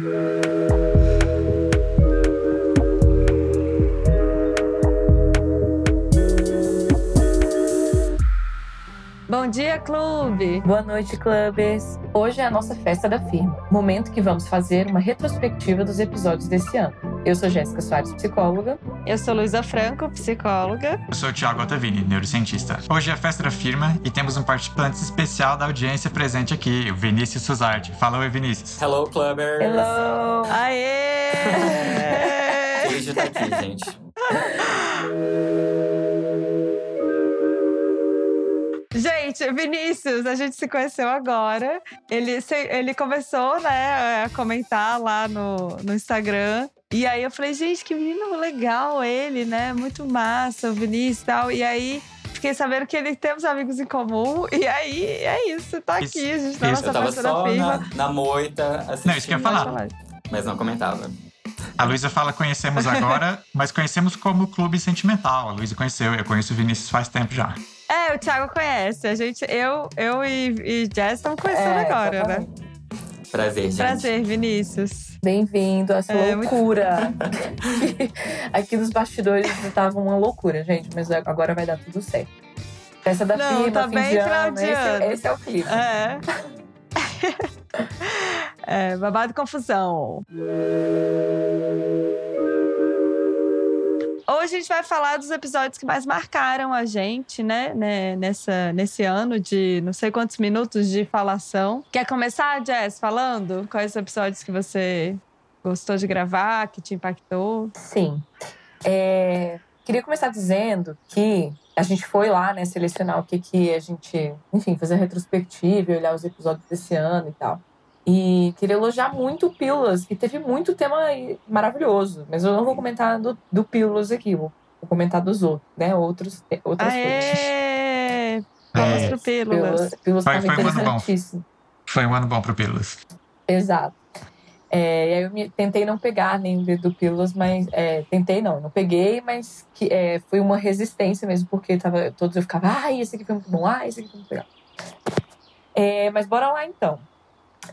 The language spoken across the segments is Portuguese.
Bom dia, clube! Boa noite, clubes! Hoje é a nossa festa da firma, momento que vamos fazer uma retrospectiva dos episódios desse ano. Eu sou Jéssica Soares, psicóloga. Eu sou Luísa Franco, psicóloga. Eu sou o Thiago Ottavini, neurocientista. Hoje é a festa da firma e temos um participante especial da audiência presente aqui, o Vinícius Suzardi. Fala oi, Vinícius. Hello, clubbers! Hello! Aê! De estar aqui, gente. Gente, Vinícius, a gente se conheceu agora. Ele, se- ele começou, né, a comentar lá no, no Instagram. E aí eu falei, gente, que menino legal ele, né? Muito massa, o Vinícius e tal. E aí fiquei sabendo que ele temos amigos em comum. E aí é isso, tá Isso, aqui, a gente tá isso. nossa Eu tava só na, na moita assistindo, Não, isso que eu ia falar. mas não comentava. A Luísa fala conhecemos agora, mas conhecemos como clube sentimental. A Luísa conheceu, eu conheço o Vinícius faz tempo já. É, o Thiago conhece. A gente, eu, eu e, e Jess estamos conhecendo É, agora, né? Prazer, gente. Prazer, Vinícius. Bem-vindo a essa É, muito- loucura. Aqui nos bastidores tava uma loucura, gente, mas agora vai dar tudo certo. Festa da Não, firma, tá fim bem de ano, esse, esse é o clipe. É. é, babado e confusão. Hoje a gente vai falar dos episódios que mais marcaram a gente, né? né, Nessa, nesse ano de não sei quantos minutos de falação. Quer começar, Jess, falando? Quais os episódios que você gostou de gravar, que te impactou? Sim. É, queria começar dizendo que a gente foi lá, né, selecionar o que, que a gente, enfim, fazer a retrospectiva e olhar os episódios desse ano e tal. E queria elogiar muito o Pílulas, que teve muito tema maravilhoso. Mas eu não vou comentar do, do Pílulas aqui, vou, comentar dos outros, né? Outros, outras coisas. Aê! Vamos É, pro Pílulas. Pílulas Foi- foi um ano bom. Foi um ano bom pro Pílulas. Exato. É, e aí eu me, tentei não pegar nenhum do Pílulas, mas. é, tentei não, não peguei, mas que, é, foi uma resistência mesmo, porque tava, todos eu ficava, ah, esse aqui foi muito bom, ah, esse aqui foi muito legal. É, mas bora lá então.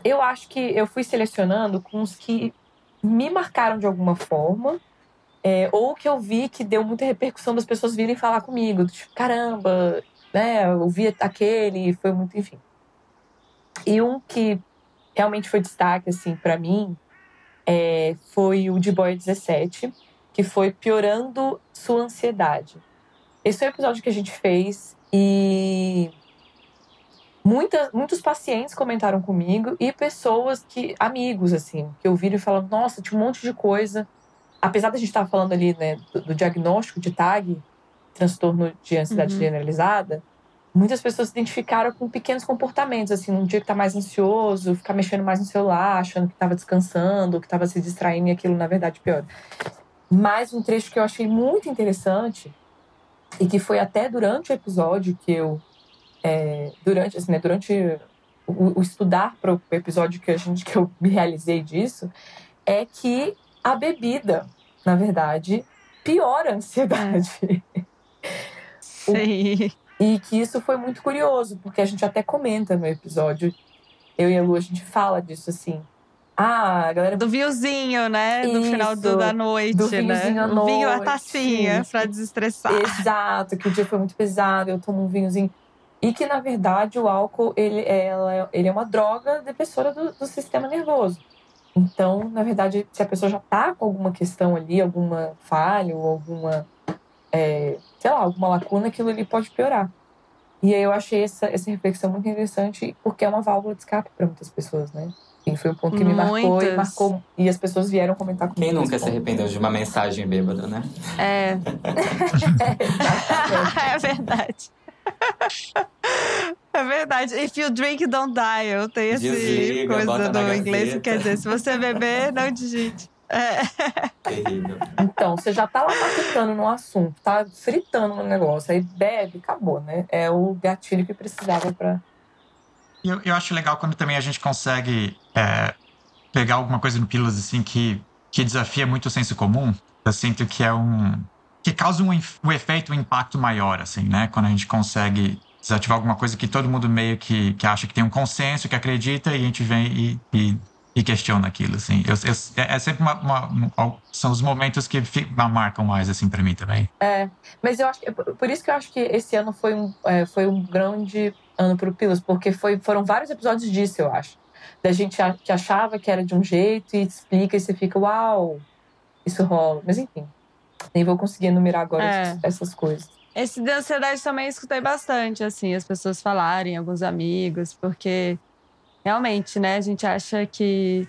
Eu acho que eu fui selecionando com os que me marcaram de alguma forma, é, ou que eu vi que deu muita repercussão das pessoas virem falar comigo, tipo, caramba, né, eu vi aquele, foi muito, enfim. E um que realmente foi destaque, assim, para mim, é, foi o de Boy 17, que foi piorando sua ansiedade. Esse foi o episódio que a gente fez e muita, muitos pacientes comentaram comigo e pessoas que, amigos, assim, que ouviram e falaram, nossa, tinha um monte de coisa. Apesar da gente estar falando ali, né, do, do diagnóstico de TAG, transtorno de ansiedade Uhum. generalizada, muitas pessoas se identificaram com pequenos comportamentos, assim, num dia que tá mais ansioso, ficar mexendo mais no celular, achando que tava descansando, que tava se distraindo e aquilo, na verdade, pior. Mais um trecho que eu achei muito interessante e que foi até durante o episódio que eu é, durante assim, né, durante o, o estudar para o episódio que a gente que eu me realizei disso é que a bebida, na verdade, piora a ansiedade. Sim. E que isso foi muito curioso, porque a gente até comenta no episódio, eu e a Lu, a gente fala disso assim. Ah, a galera Do vinhozinho, né? No final do- Isso, da noite, do né? vinhozinho à o vinho, a noite. tacinha, pra desestressar. Exato, que o dia foi muito pesado, eu tomo um vinhozinho. E que, na verdade, o álcool ele, ela, ele é uma droga depressora do, do sistema nervoso. Então, na verdade, se a pessoa já tá com alguma questão ali, alguma falha ou alguma, é, sei lá, alguma lacuna, aquilo ali pode piorar. E aí eu achei essa, essa reflexão muito interessante, porque é uma válvula de escape para muitas pessoas, né? E foi um ponto que me marcou e marcou. E as pessoas vieram comentar comigo. Quem nunca se arrependeu de uma mensagem bêbada, né? É. é verdade. É verdade. If you drink, don't dial. Tem esse Desliga, coisa no inglês que quer dizer, se você beber, não digite. É. Terrível. Então, você já tá lá matutando no assunto, tá fritando no negócio, aí bebe, acabou, né? É o gatilho que precisava pra. Eu, eu acho legal quando também a gente consegue é, pegar alguma coisa no Pílulas assim que, que desafia muito o senso comum. Eu sinto que é um. Que causa um, um efeito, um impacto maior, assim, né? Quando a gente consegue desativar alguma coisa que todo mundo meio que, que acha que tem um consenso, que acredita, e a gente vem e, e, e questiona aquilo, assim. Eu, eu, é, é sempre uma, uma, uma, São os momentos que marcam mais, assim, para mim também. É, mas eu acho Por isso que eu acho que esse ano foi um, é, foi um grande ano pro Pilos, porque foi, foram vários episódios disso, eu acho. Da gente que achava que era de um jeito e explica e você fica, uau, isso rola. Mas enfim, nem vou conseguir enumerar agora é. essas coisas. Esse de ansiedade também escutei bastante, assim, as pessoas falarem, alguns amigos, porque realmente, né, a gente acha que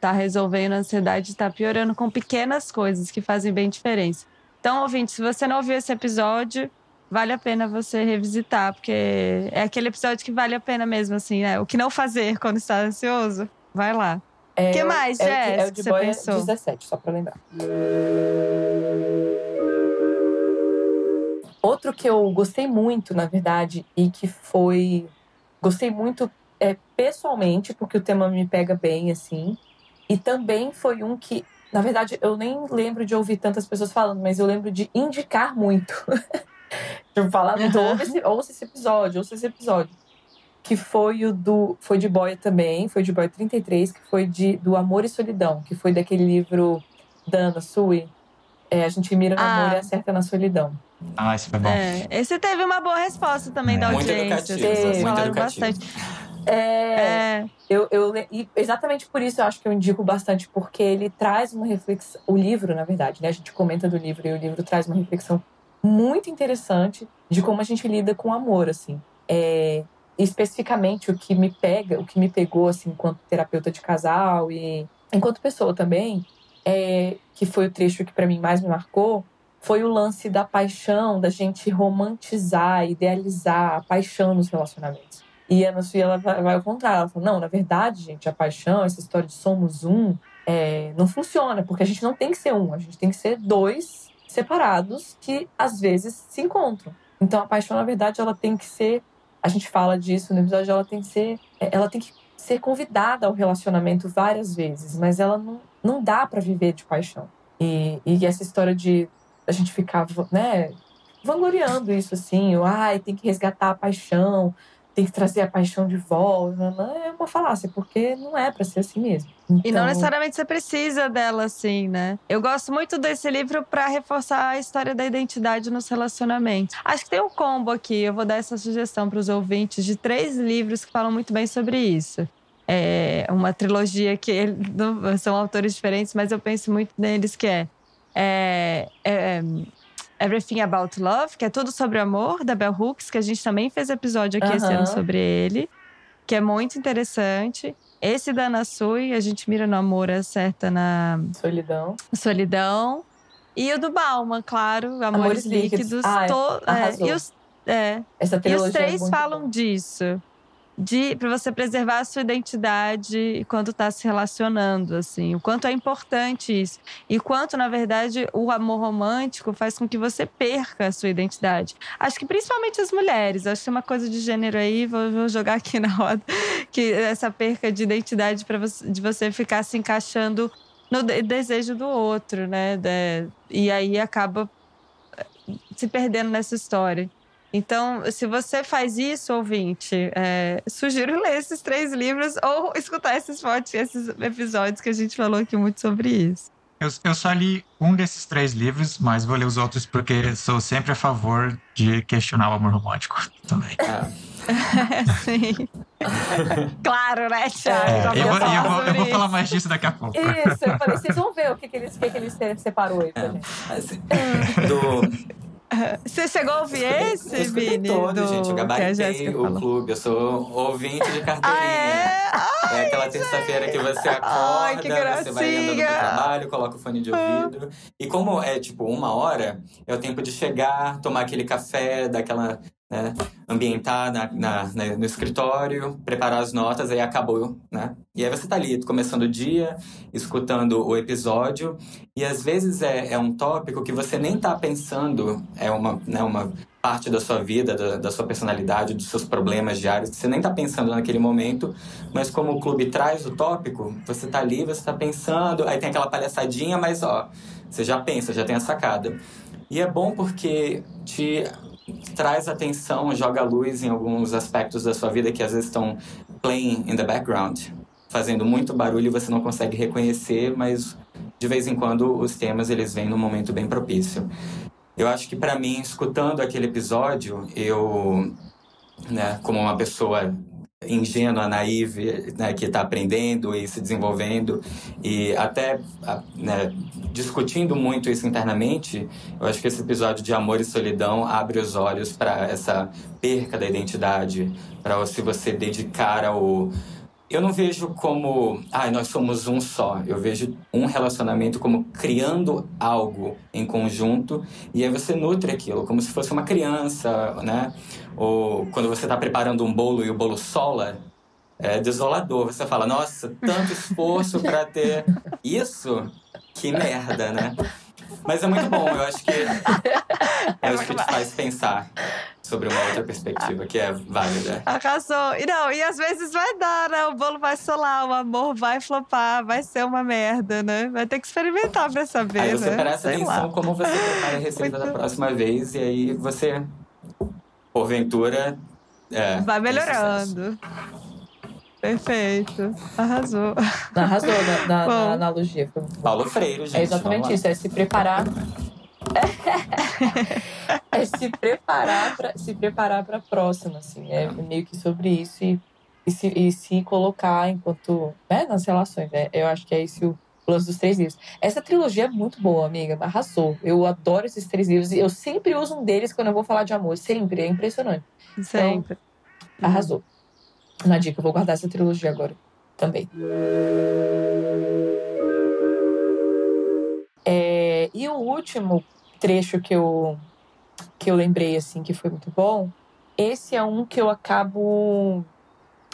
tá resolvendo a ansiedade, tá piorando com pequenas coisas que fazem bem diferença. Então, ouvinte, se você não ouviu esse episódio, vale a pena você revisitar, porque é aquele episódio que vale a pena mesmo, assim, né? O que não fazer quando está ansioso? Vai lá. O é, que mais, é, Jess, é, o de, é que você pensou? 17, só pra lembrar. Outro que eu gostei muito, na verdade, e que foi. Gostei muito é, pessoalmente, porque o tema me pega bem, assim. E também foi um que, na verdade, eu nem lembro de ouvir tantas pessoas falando, mas eu lembro de indicar muito. de falar muito, ouça, esse, ouça esse episódio, ouça esse episódio. Que foi o do. Foi de Boia também, foi de Boia 33, que foi de, do Amor e Solidão, que foi daquele livro da Ana Sui. É, a gente mira no ah. amor e acerta na solidão. Ah, isso foi bom. É, esse teve uma boa resposta também é. da audiência. Muito educativo, muito falaram educativo. bastante. É, é. Eu, eu, exatamente por isso eu acho que eu indico bastante, porque ele traz uma reflexão. O livro, na verdade, né? A gente comenta do livro e o livro traz uma reflexão muito interessante de como a gente lida com o amor, assim. É, especificamente o que me pega, o que me pegou, assim, enquanto terapeuta de casal e enquanto pessoa também, é, que foi o trecho que para mim mais me marcou, foi o lance da paixão, da gente romantizar, idealizar a paixão nos relacionamentos. E a Ana Sofia, ela vai, vai ao contrário. Ela fala, não, na verdade, gente, a paixão, essa história de somos um, é, não funciona, porque a gente não tem que ser um, a gente tem que ser dois separados que, às vezes, se encontram. Então, a paixão, na verdade, ela tem que ser... A gente fala disso no episódio, ela tem que ser... É, ela tem que ser convidada ao relacionamento várias vezes, mas ela não, não dá para viver de paixão. E, e essa história de a gente ficar, né, vangloriando isso assim, o, ai, tem que resgatar a paixão, tem que trazer a paixão de volta. É uma falácia, porque não é para ser assim mesmo. Então... E não então necessariamente você precisa dela assim, né? Eu gosto muito desse livro para reforçar a história da identidade nos relacionamentos. Acho que tem um combo aqui, eu vou dar essa sugestão para os ouvintes de três livros que falam muito bem sobre isso. É uma trilogia que são autores diferentes, mas eu penso muito neles que é, é, é Everything About Love, que é tudo sobre amor, da Bell Hooks, que a gente também fez episódio aqui uhum. esse ano sobre ele, que é muito interessante. Esse da Ana Sui, a gente mira no amor, acerta na solidão. Solidão. E o do Bauman, claro, Amores, Amores Líquidos. líquidos ah, to, é, e os, é, Essa e os é três é falam bom. disso de para você preservar a sua identidade quando está se relacionando, assim, o quanto é importante isso e quanto na verdade o amor romântico faz com que você perca a sua identidade. Acho que principalmente as mulheres, acho que é uma coisa de gênero aí, vou, vou jogar aqui na roda que essa perca de identidade para de você ficar se encaixando no desejo do outro, né? E aí acaba eh, se perdendo nessa história. Então, se você faz isso, ouvinte, é, sugiro ler esses três livros ou escutar esses, esses episódios que a gente falou aqui muito sobre isso. Eu, eu, só li um desses três livros, mas vou ler os outros porque sou sempre a favor de questionar o amor romântico também. Sim. claro, né, Thiago? É, eu, vou, eu, vou, eu, vou, falar mais disso daqui a pouco. Isso, eu falei, vocês vão ver o que, que, eles, que, que eles separou aí pra é, gente. Assim, do, você chegou a ouvir esse, eu Vini? todo, do... gente. Eu gabaritei o falou. clube. Eu sou ouvinte de carteirinha. Ah, é? Ai, é aquela terça-feira que você acorda, Ai, você vai andando pro trabalho, coloca o fone de ouvido. E como é, tipo, uma hora, é o tempo de chegar, tomar aquele café, dar aquela né, ambientar na, na, na, no escritório, preparar as notas, aí acabou, né? E aí você tá ali, começando o dia, escutando o episódio, e às vezes é, é um tópico que você nem tá pensando, é uma, né, uma parte da sua vida, da, da sua personalidade, dos seus problemas diários, que você nem tá pensando naquele momento, mas como o clube traz o tópico, você tá ali, você tá pensando, aí tem aquela palhaçadinha, mas ó, você já pensa, já tem a sacada. E é bom porque te traz atenção, joga luz em alguns aspectos da sua vida que às vezes estão playing in the background. fazendo muito barulho e você não consegue reconhecer, mas de vez em quando os temas eles vêm num momento bem propício. Eu acho que para mim, escutando aquele episódio, eu, né, como uma pessoa ingênua, naive, né, que está aprendendo e se desenvolvendo. E até né, discutindo muito isso internamente, eu acho que esse episódio de amor e solidão abre os olhos para essa perca da identidade, para se você dedicar ao eu não vejo como, ah, nós somos um só. Eu vejo um relacionamento como criando algo em conjunto e aí você nutre aquilo, como se fosse uma criança, né? Ou quando você está preparando um bolo e o bolo sola, é desolador. Você fala, nossa, tanto esforço para ter isso, que merda, né? Mas é muito bom, eu acho que é isso que te faz pensar sobre uma outra perspectiva que é válida. Arrasou. E não, e às vezes vai dar, né? O bolo vai solar, o amor vai flopar, vai ser uma merda, né? Vai ter que experimentar pra saber. Aí você né? presta Sei atenção lá. como você prepara a receita Muito... da próxima vez, e aí você, porventura. É, vai melhorando. Perfeito. Arrasou. Arrasou na, na, na analogia. Paulo Freire, gente. É exatamente isso, é se preparar é se preparar para se preparar para a próxima, assim, é meio que sobre isso e, e, se, e se colocar enquanto né, nas relações. Né? Eu acho que é esse o lance dos três livros. Essa trilogia é muito boa, amiga, arrasou. Eu adoro esses três livros e eu sempre uso um deles quando eu vou falar de amor, sempre, é impressionante. Sempre. Então, arrasou. Uma dica, eu vou guardar essa trilogia agora também. É, e o último trecho que eu, que eu lembrei, assim, que foi muito bom, esse é um que eu acabo.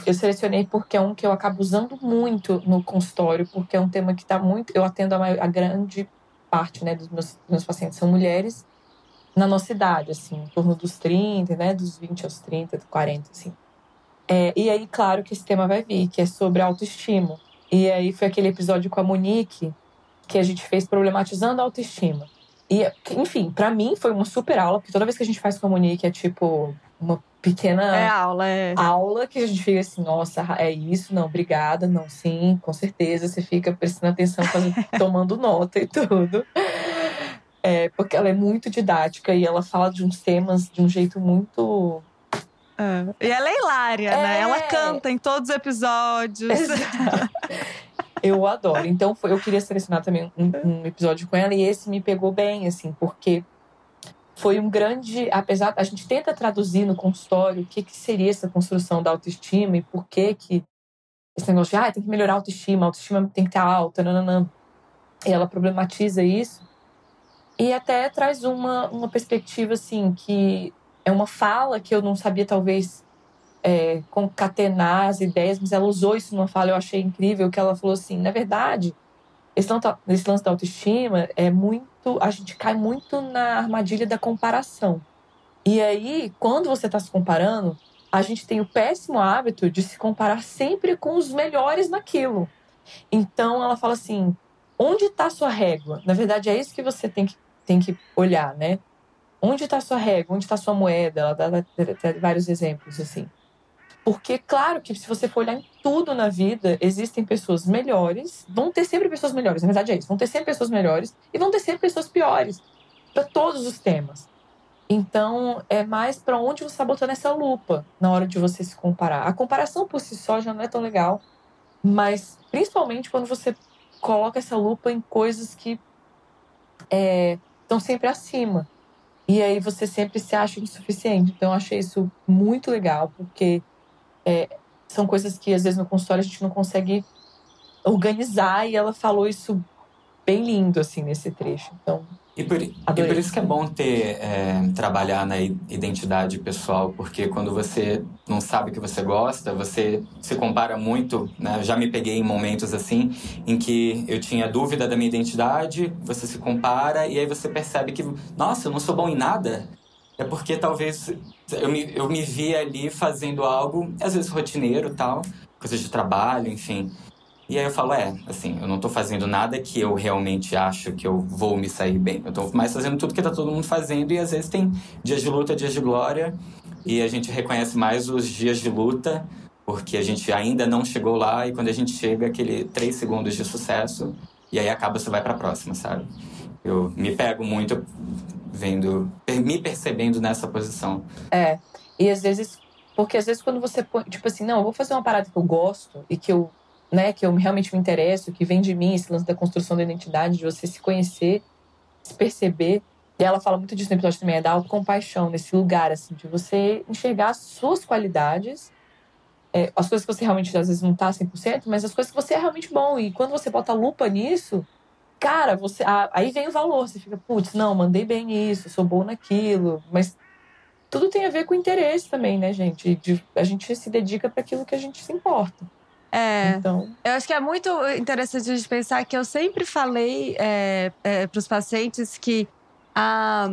Eu selecionei porque é um que eu acabo usando muito no consultório, porque é um tema que está muito. Eu atendo a, maior, a grande parte né, dos meus, meus pacientes são mulheres na nossa idade, assim, em torno dos 30, né, dos 20 aos 30, 40, assim. É, e aí, claro que esse tema vai vir, que é sobre autoestima. E aí foi aquele episódio com a Monique que a gente fez problematizando a autoestima. E, enfim, para mim foi uma super aula, porque toda vez que a gente faz com a Monique é tipo uma pequena é aula, é. aula que a gente fica assim, nossa, é isso, não, obrigada, não, sim, com certeza. Você fica prestando atenção, fazendo, tomando nota e tudo. É, porque ela é muito didática e ela fala de uns temas de um jeito muito. É. E ela é hilária, é. né? Ela canta em todos os episódios. Eu adoro. Então, foi, eu queria selecionar também um, um, episódio com ela e esse me pegou bem, assim, porque foi um grande. Apesar. A gente tenta traduzir no consultório o que, que seria essa construção da autoestima e por que que. Esse negócio de, ah, tem que melhorar a autoestima, a autoestima tem que estar alta, nananã. E ela problematiza isso. E até traz uma, uma perspectiva, assim, que é uma fala que eu não sabia, talvez, é, concatenar as ideias, mas ela usou isso numa fala, eu achei incrível, que ela falou assim, na verdade, esse lance, da autoestima é muito, a gente cai muito na armadilha da comparação. E aí, quando você está se comparando, a gente tem o péssimo hábito de se comparar sempre com os melhores naquilo. Então, ela fala assim, onde está sua régua? Na verdade, é isso que você tem que, tem que olhar, né? Onde está sua régua? Onde está sua moeda? Ela dá vários exemplos, assim. Porque, claro que se você for olhar em tudo na vida, existem pessoas melhores, vão ter sempre pessoas melhores, na verdade é isso, vão ter sempre pessoas melhores e vão ter sempre pessoas piores para todos os temas. Então, é mais para onde você está botando essa lupa na hora de você se comparar. A comparação por si só já não é tão legal, mas principalmente quando você coloca essa lupa em coisas que estão é, sempre acima. E aí você sempre se acha insuficiente. Então, eu achei isso muito legal, porque é, são coisas que às vezes no consultório a gente não consegue organizar e ela falou isso bem lindo assim nesse trecho. Então, e por, e por isso que é bom ter é, trabalhar na identidade pessoal, porque quando você não sabe o que você gosta, você se compara muito. Né? Já me peguei em momentos assim em que eu tinha dúvida da minha identidade, você se compara e aí você percebe que, nossa, eu não sou bom em nada. É porque talvez eu me, eu me via ali fazendo algo, às vezes rotineiro tal, coisas de trabalho, enfim. E aí eu falo, é, assim, eu não tô fazendo nada que eu realmente acho que eu vou me sair bem. Eu tô mais fazendo tudo que tá todo mundo fazendo e às vezes tem dias de luta, dias de glória. E a gente reconhece mais os dias de luta porque a gente ainda não chegou lá e quando a gente chega, aquele três segundos de sucesso e aí acaba, você vai para a próxima, sabe? Eu me pego muito vendo, me percebendo nessa posição. É, e às vezes, porque às vezes quando você põe, tipo assim, não, eu vou fazer uma parada que eu gosto e que eu, né, que eu realmente me interesso, que vem de mim, esse lance da construção da identidade, de você se conhecer, se perceber. E ela fala muito disso no episódio também, é da autocompaixão, nesse lugar, assim, de você enxergar as suas qualidades, é, as coisas que você realmente às vezes não tá 100%, mas as coisas que você é realmente bom. E quando você bota lupa nisso, cara, você aí vem o valor. Você fica, putz, não, mandei bem nisso, sou bom naquilo. Mas tudo tem a ver com interesse também, né, gente? De, a gente se dedica para aquilo que a gente se importa. É, então... eu acho que é muito interessante a gente pensar que eu sempre falei é, é, para os pacientes que a,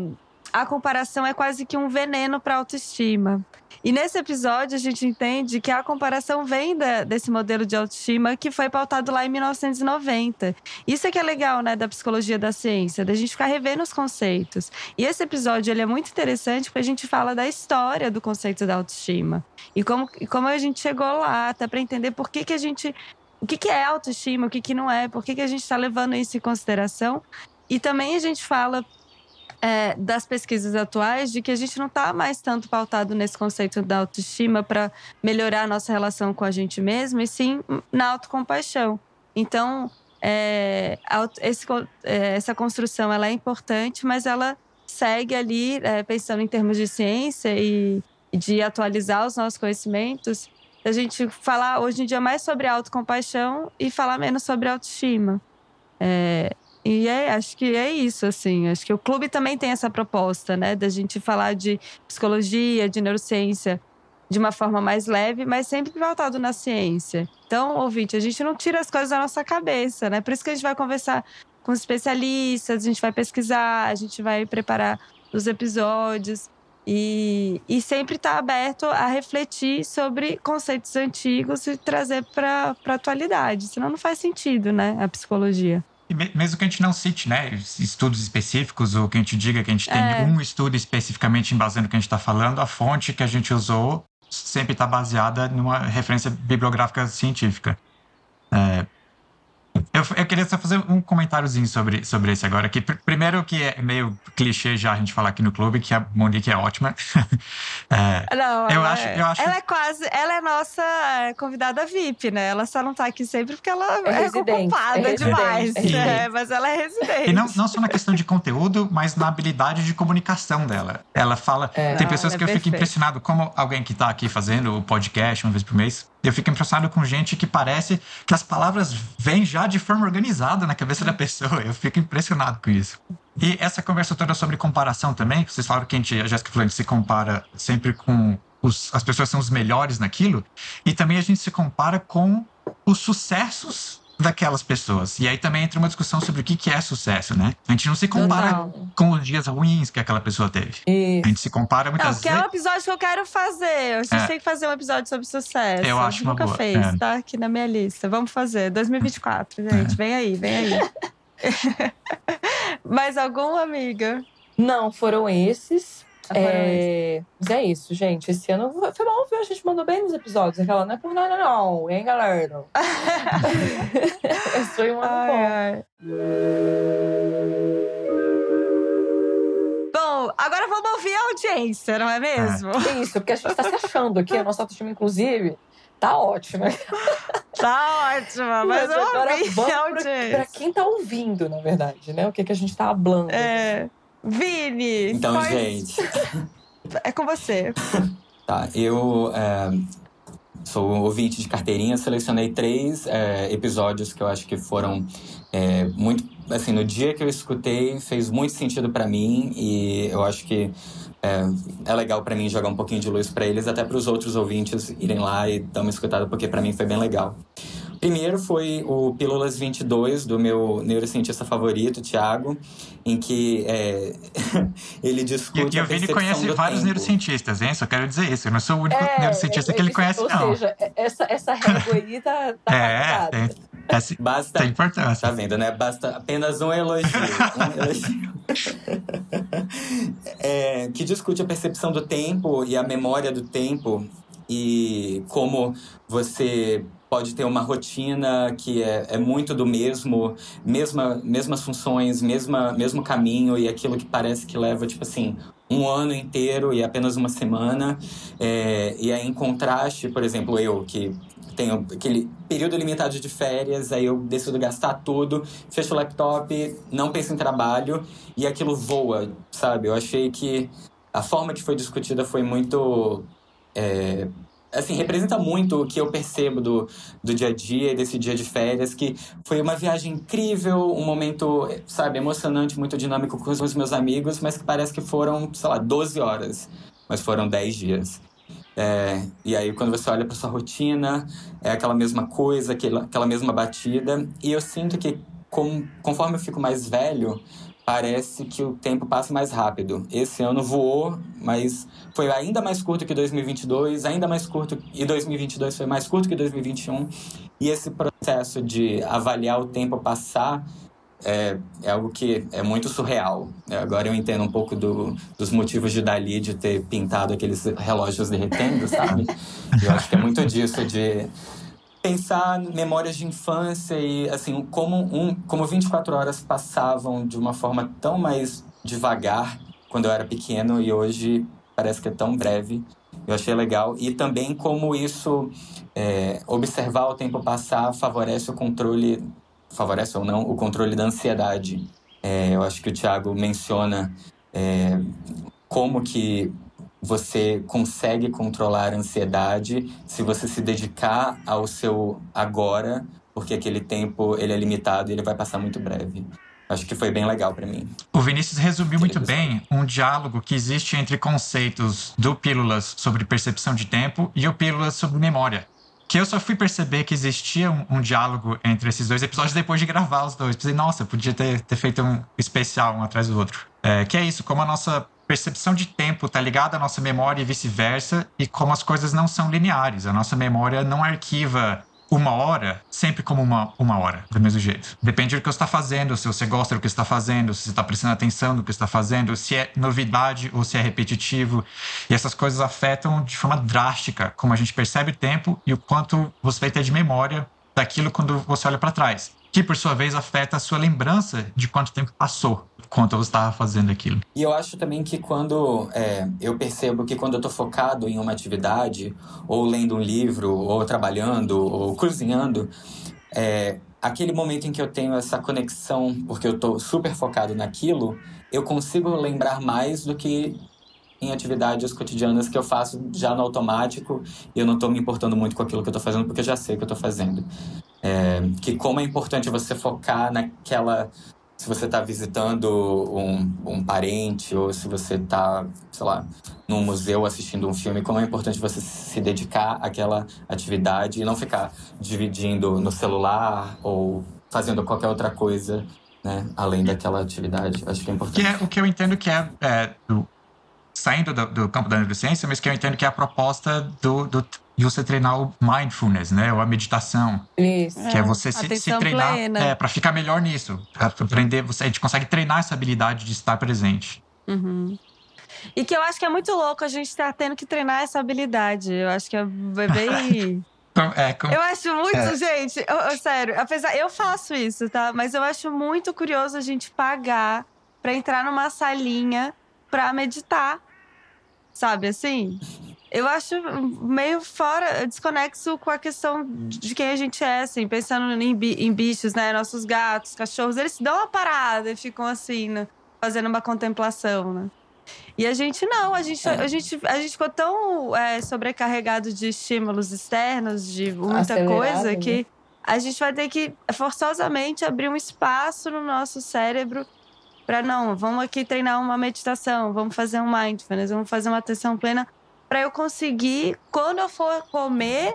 a comparação é quase que um veneno para a autoestima. E nesse episódio a gente entende que a comparação vem da, desse modelo de autoestima que foi pautado lá em 1990. Isso é que é legal, né, da psicologia da ciência, da gente ficar revendo os conceitos. E esse episódio ele é muito interessante porque a gente fala da história do conceito da autoestima e como, e como a gente chegou lá, até para entender por que, que a gente o que, que é autoestima, o que, que não é, por que, que a gente está levando isso em consideração. E também a gente fala é, das pesquisas atuais de que a gente não está mais tanto pautado nesse conceito da autoestima para melhorar a nossa relação com a gente mesmo, e sim na autocompaixão. Então, é, esse, é, essa construção ela é importante, mas ela segue ali, é, pensando em termos de ciência e de atualizar os nossos conhecimentos, a gente falar hoje em dia mais sobre autocompaixão e falar menos sobre autoestima. É, e é, acho que é isso, assim. Acho que o clube também tem essa proposta, né? Da gente falar de psicologia, de neurociência de uma forma mais leve, mas sempre voltado na ciência. Então, ouvinte, a gente não tira as coisas da nossa cabeça, né? Por isso que a gente vai conversar com especialistas, a gente vai pesquisar, a gente vai preparar os episódios. E, e sempre estar tá aberto a refletir sobre conceitos antigos e trazer para a atualidade. Senão não faz sentido, né? A psicologia mesmo que a gente não cite né, estudos específicos, ou que a gente diga que a gente tem é. um estudo especificamente embasando o que a gente está falando, a fonte que a gente usou sempre está baseada numa referência bibliográfica científica. É, eu, eu, queria só fazer um comentáriozinho sobre, sobre esse agora. Que, primeiro, que é meio clichê já a gente falar aqui no clube, que a Monique é ótima. é, não, eu acho, é, eu acho. Ela é quase. Ela é nossa é, convidada VIP, né? Ela só não tá aqui sempre porque ela é, é ocupada é demais. É, mas ela é residente. E não, não só na questão de conteúdo, mas na habilidade de comunicação dela. Ela fala. Tem não, pessoas que eu fico impressionado, como alguém que tá aqui fazendo o podcast uma vez por mês eu fico impressionado com gente que parece que as palavras vêm já de forma organizada na cabeça da pessoa. Eu fico impressionado com isso. E essa conversa toda sobre comparação também, vocês falaram que a, gente, a Jéssica falou que se compara sempre com os, as pessoas são os melhores naquilo, e também a gente se compara com os sucessos daquelas pessoas. E aí também entra uma discussão sobre o que é sucesso, né? A gente não se compara Total. com os dias ruins que aquela pessoa teve. Isso. A gente se compara muitas não, vezes. Que é um episódio que eu quero fazer. A gente é. tem que fazer um episódio sobre sucesso. Eu acho nunca boa. fez, é. tá aqui na minha lista. Vamos fazer. 2024, gente. É. Vem aí, vem aí. Mais algum, amiga? Não, foram esses. É, mas é isso, gente. Esse ano foi bom, viu? A gente mandou bem nos episódios. Aquela não é por nada, não, hein, galera? foi um ano bom. Ai. Bom, agora vamos ouvir a audiência, não é mesmo? É isso, porque a gente tá se achando aqui. A nossa autoestima, inclusive, tá ótima. Tá ótima, mas, mas agora vamos pra, pra, quem tá ouvindo, na verdade, né? O que, que a gente tá hablando. É. Vini! Então, gente. é com você. tá, eu é, sou ouvinte de carteirinha, selecionei três é, episódios que eu acho que foram é, muito. Assim, no dia que eu escutei, fez muito sentido para mim e eu acho que é, é legal para mim jogar um pouquinho de luz para eles, até para os outros ouvintes irem lá e dar uma escutada, porque para mim foi bem legal. Primeiro foi o Pílulas 22, do meu neurocientista favorito, Tiago, em que é, ele discute. E, e o Vini conhece vários tempo. neurocientistas, hein? Só quero dizer isso. Eu não sou o único é, neurocientista é, que ele conhece, ou não. Ou seja, é, essa, essa régua aí tá. tá é, tem, essa, Basta, tem importância. Tá vendo, né? Basta apenas um elogio. um elogio. é, que discute a percepção do tempo e a memória do tempo e como você pode ter uma rotina que é, é muito do mesmo, mesma, mesmas funções, mesma, mesmo caminho e aquilo que parece que leva, tipo assim, um ano inteiro e apenas uma semana. É, e aí, em contraste, por exemplo, eu que tenho aquele período limitado de férias, aí eu decido gastar tudo, fecho o laptop, não penso em trabalho e aquilo voa, sabe? Eu achei que a forma que foi discutida foi muito. É, assim, representa muito o que eu percebo do, do dia a dia e desse dia de férias, que foi uma viagem incrível, um momento, sabe, emocionante, muito dinâmico com os meus amigos, mas que parece que foram, sei lá, 12 horas, mas foram 10 dias. É, e aí, quando você olha para sua rotina, é aquela mesma coisa, aquela, aquela mesma batida. E eu sinto que, com, conforme eu fico mais velho, parece que o tempo passa mais rápido. Esse ano voou, mas foi ainda mais curto que 2022, ainda mais curto e 2022 foi mais curto que 2021. E esse processo de avaliar o tempo passar é, é algo que é muito surreal. É, agora eu entendo um pouco do, dos motivos de Dali de ter pintado aqueles relógios derretendo, sabe? eu acho que é muito disso de pensar memórias de infância e assim como um como 24 horas passavam de uma forma tão mais devagar quando eu era pequeno e hoje parece que é tão breve eu achei legal. E também como isso é, observar o tempo passar favorece o controle favorece ou não o controle da ansiedade. É, eu acho que o Thiago menciona é, como que você consegue controlar a ansiedade se você se dedicar ao seu agora, porque aquele tempo ele é limitado e ele vai passar muito breve. Acho que foi bem legal para mim. O Vinícius resumiu muito bem um diálogo que existe entre conceitos do Pílulas sobre percepção de tempo e o Pílulas sobre memória. Que eu só fui perceber que existia um, um diálogo entre esses dois episódios depois de gravar os dois. Pensei, nossa, podia ter, ter feito um especial um atrás do outro. É, que é isso, como a nossa percepção de tempo está ligada à nossa memória e vice-versa, e como as coisas não são lineares. A nossa memória não arquiva uma hora sempre como uma, uma hora, do mesmo jeito. Depende do que você está fazendo, se você gosta do que está fazendo, se você está prestando atenção no que está fazendo, se é novidade ou se é repetitivo. E essas coisas afetam de forma drástica como a gente percebe o tempo e o quanto você vai ter de memória daquilo quando você olha para trás. Que, por sua vez, afeta a sua lembrança de quanto tempo passou quanto você estava fazendo aquilo. E eu acho também que quando é, eu percebo que quando eu estou focado em uma atividade, ou lendo um livro, ou trabalhando, ou cozinhando, é, aquele momento em que eu tenho essa conexão, porque eu estou super focado naquilo, eu consigo lembrar mais do que em atividades cotidianas que eu faço já no automático e eu não estou me importando muito com aquilo que eu estou fazendo porque eu já sei o que eu estou fazendo. É, que como é importante você focar naquela se você está visitando um, um parente ou se você está, sei lá, num museu assistindo um filme, como é importante você se dedicar àquela atividade e não ficar dividindo no celular ou fazendo qualquer outra coisa, né, além daquela atividade. Acho que é importante. Que é, o que eu entendo que é, é saindo do, do, campo da neurociência, mas que eu entendo que é a proposta do, do de você treinar o mindfulness, né? Ou a meditação. Isso. Que é, é você se, se, treinar é, para ficar melhor nisso. Pra aprender, você, a gente consegue treinar essa habilidade de estar presente. Uhum. E que eu acho que é muito louco a gente estar tá tendo que treinar essa habilidade. Eu acho que é bem. É, com... Eu acho muito, é. gente, eu, eu, sério, apesar, eu faço isso, tá? Mas eu acho muito curioso a gente pagar para entrar numa salinha para meditar. Sabe assim? eu acho meio fora, desconexo com a questão de quem a gente é, assim, pensando em, em bichos, né? Nossos gatos, cachorros, eles dão uma parada e ficam assim, né? fazendo uma contemplação, né? E a gente não, a gente, é. a gente, a gente ficou tão é, sobrecarregado de estímulos externos, de muita Acelerado, coisa, né? que a gente vai ter que forçosamente abrir um espaço no nosso cérebro para não, vamos aqui treinar uma meditação, vamos fazer um mindfulness, vamos fazer uma atenção plena para eu conseguir, quando eu for comer,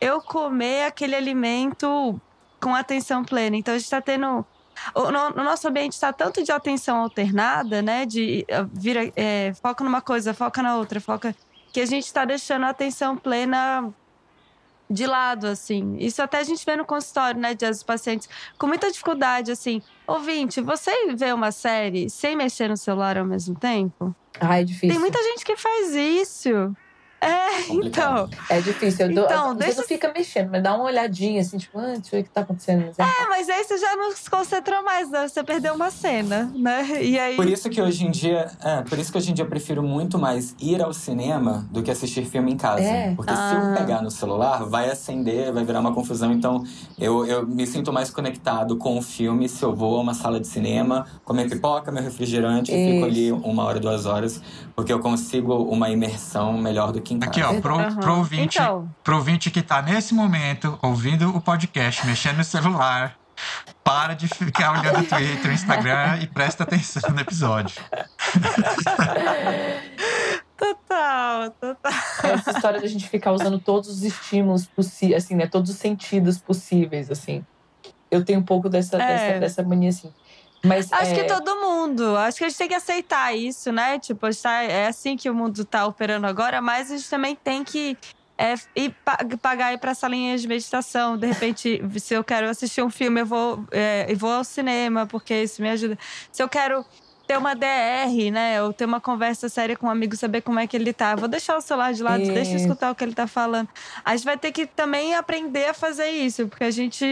eu comer aquele alimento com atenção plena. Então a gente está tendo. O, no, no, nosso ambiente está tanto de atenção alternada, né? De uh, vira, é, foca numa coisa, foca na outra, foca. Que a gente está deixando a atenção plena de lado, assim. Isso até a gente vê no consultório, né, de os pacientes com muita dificuldade, assim. Ouvinte, você vê uma série sem mexer no celular ao mesmo tempo? Ai, difícil. Tem muita gente que faz isso. É, então. É difícil. Eu dou, então, deixa... Você não fica mexendo, mas dá uma olhadinha assim, tipo, ah, deixa eu ver o que tá acontecendo. Mas é, é, mas aí você já não se concentra mais, né? Você perdeu uma cena, né? E aí. Por isso que hoje em dia. É, por isso que hoje em dia eu prefiro muito mais ir ao cinema do que assistir filme em casa. É. Porque ah. se eu ah. pegar no celular, vai acender, vai virar uma confusão. Então, eu, eu me sinto mais conectado com o filme se eu vou a uma sala de cinema, comer pipoca, meu refrigerante, e fico ali uma hora, duas horas, porque eu consigo uma imersão melhor do que aqui em casa. Aqui, ó, pro, uhum. pro, ouvinte, então. pro ouvinte que tá nesse momento ouvindo o podcast, mexendo no celular, para de ficar olhando o Twitter, o Instagram e presta atenção no episódio. Total, total. Essa história da gente ficar usando todos os estímulos possíveis, assim, né? Todos os sentidos possíveis, assim. Eu tenho um pouco dessa, é. dessa, dessa mania, assim. Mas, acho é... que todo mundo. Acho que a gente tem que aceitar isso, né? Tipo, é assim que o mundo tá operando agora, mas a gente também tem que é, ir pagar ir para salinha de meditação. De repente, se eu quero assistir um filme, eu vou, é, eu vou ao cinema, porque isso me ajuda. Se eu quero ter uma DR, né? Ou ter uma conversa séria com um amigo, saber como é que ele tá. Vou deixar o celular de lado, deixa eu escutar o que ele tá falando. A gente vai ter que também aprender a fazer isso, porque a gente,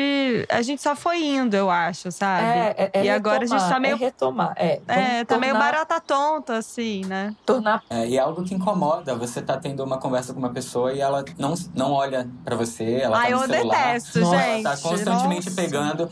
a gente só foi indo, eu acho, sabe? É, é, é e agora retomar, a gente tá meio. É retomar, é. É, tá meio barata tonta, assim, né? Tornar. É, e é algo que incomoda. Você tá tendo uma conversa com uma pessoa e ela não, não olha para você, ela tá Ai, no eu celular. detesto, gente. Ela tá constantemente Nossa. pegando.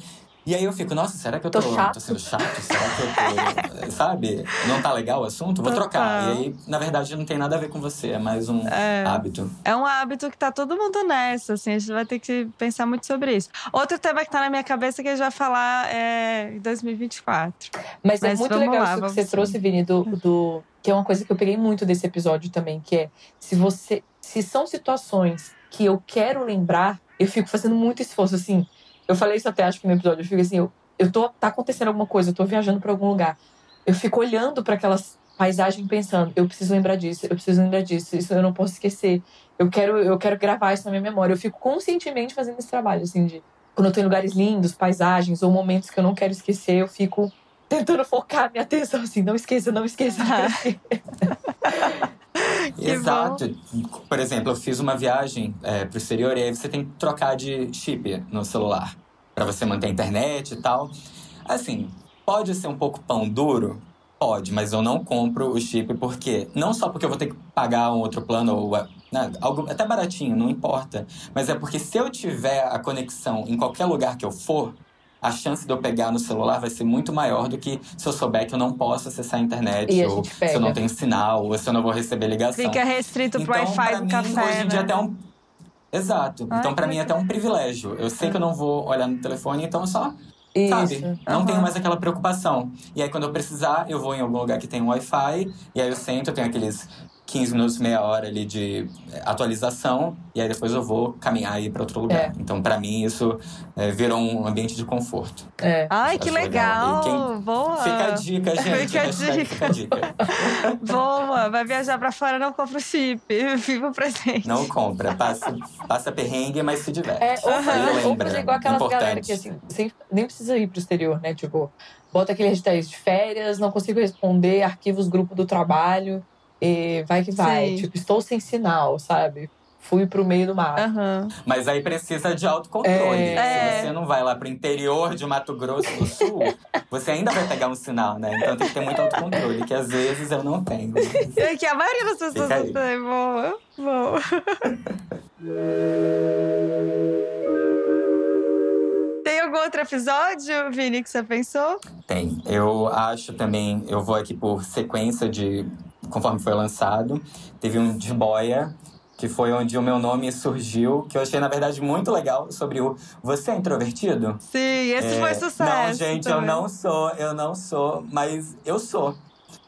E aí eu fico, nossa, será que eu tô, tô, tô sendo chato? Será que eu tô. sabe? Não tá legal o assunto? Vou Total. trocar. E aí, na verdade, não tem nada a ver com você, é mais um é, hábito. É um hábito que tá todo mundo nessa, assim, a gente vai ter que pensar muito sobre isso. Outro tema que tá na minha cabeça que a gente vai falar é em 2024. Mas, é Mas é muito legal lá, isso que você sim. trouxe, Vini, do, do. Que é uma coisa que eu peguei muito desse episódio também, que é se você. Se são situações que eu quero lembrar, eu fico fazendo muito esforço, assim eu falei isso até acho que no episódio. Eu fico assim, eu, eu tô. Tá acontecendo alguma coisa, eu tô viajando para algum lugar. Eu fico olhando para aquelas paisagens pensando, eu preciso lembrar disso, eu preciso lembrar disso, isso eu não posso esquecer. Eu quero, eu quero gravar isso na minha memória. Eu fico conscientemente fazendo esse trabalho, assim, de quando eu tô em lugares lindos, paisagens ou momentos que eu não quero esquecer, eu fico tentando focar minha atenção assim, não esqueça, não esqueça. Exato. Bom. Por exemplo, eu fiz uma viagem é, pro exterior e aí você tem que trocar de chip no celular para você manter a internet e tal. Assim, pode ser um pouco pão duro, Pode, mas eu não compro o chip porque. Não só porque eu vou ter que pagar um outro plano ou né, algo até baratinho, não importa. Mas é porque se eu tiver a conexão em qualquer lugar que eu for, a chance de eu pegar no celular vai ser muito maior do que se eu souber que eu não posso acessar a internet, e ou a se eu não tenho sinal, ou se eu não vou receber ligação. Fica restrito pro então, Wi-Fi do mim, café, hoje em dia né? até um Exato. Ai, então, para mim, é até um privilégio. Eu sei que eu não vou olhar no telefone, então eu só. Isso. Sabe? Não uhum. tenho mais aquela preocupação. E aí, quando eu precisar, eu vou em algum lugar que tem um Wi-Fi, e aí eu sento, eu tenho aqueles 15 minutos, meia hora ali de atualização, e aí depois eu vou caminhar aí para outro lugar. É. Então, para mim, isso é, virou um ambiente de conforto. É. Ai, que legal! Quem... Boa! Fica a dica, gente. Fica a dica. Fica a dica. Boa! Vai viajar para fora, não compra o chip. Viva o presente. Não compra. Passa, passa perrengue, mas se diverte. É, ou, fazer, ou fazer igual aquelas Importante. galera que, assim, nem precisa ir pro exterior, né? Tipo, bota aquele hashtag de férias, não consigo responder, arquivos grupo do trabalho. E vai que vai. Sim. Tipo, estou sem sinal, sabe? Fui pro meio do mar. Uhum. Mas aí precisa de autocontrole. É. Se você não vai lá pro interior de Mato Grosso do Sul, você ainda vai pegar um sinal, né? Então tem que ter muito autocontrole, que às vezes eu não tenho. É que a maioria das pessoas não tem. Boa, boa. Tem algum outro episódio, Vini, que você pensou? Tem. Eu acho também, eu vou aqui por sequência de conforme foi lançado. Teve um de boia, que foi onde o meu nome surgiu, que eu achei, na verdade, muito legal, sobre o Você é introvertido? Sim, esse é, foi sucesso. Não, gente, também. eu não sou, eu não sou, mas eu sou.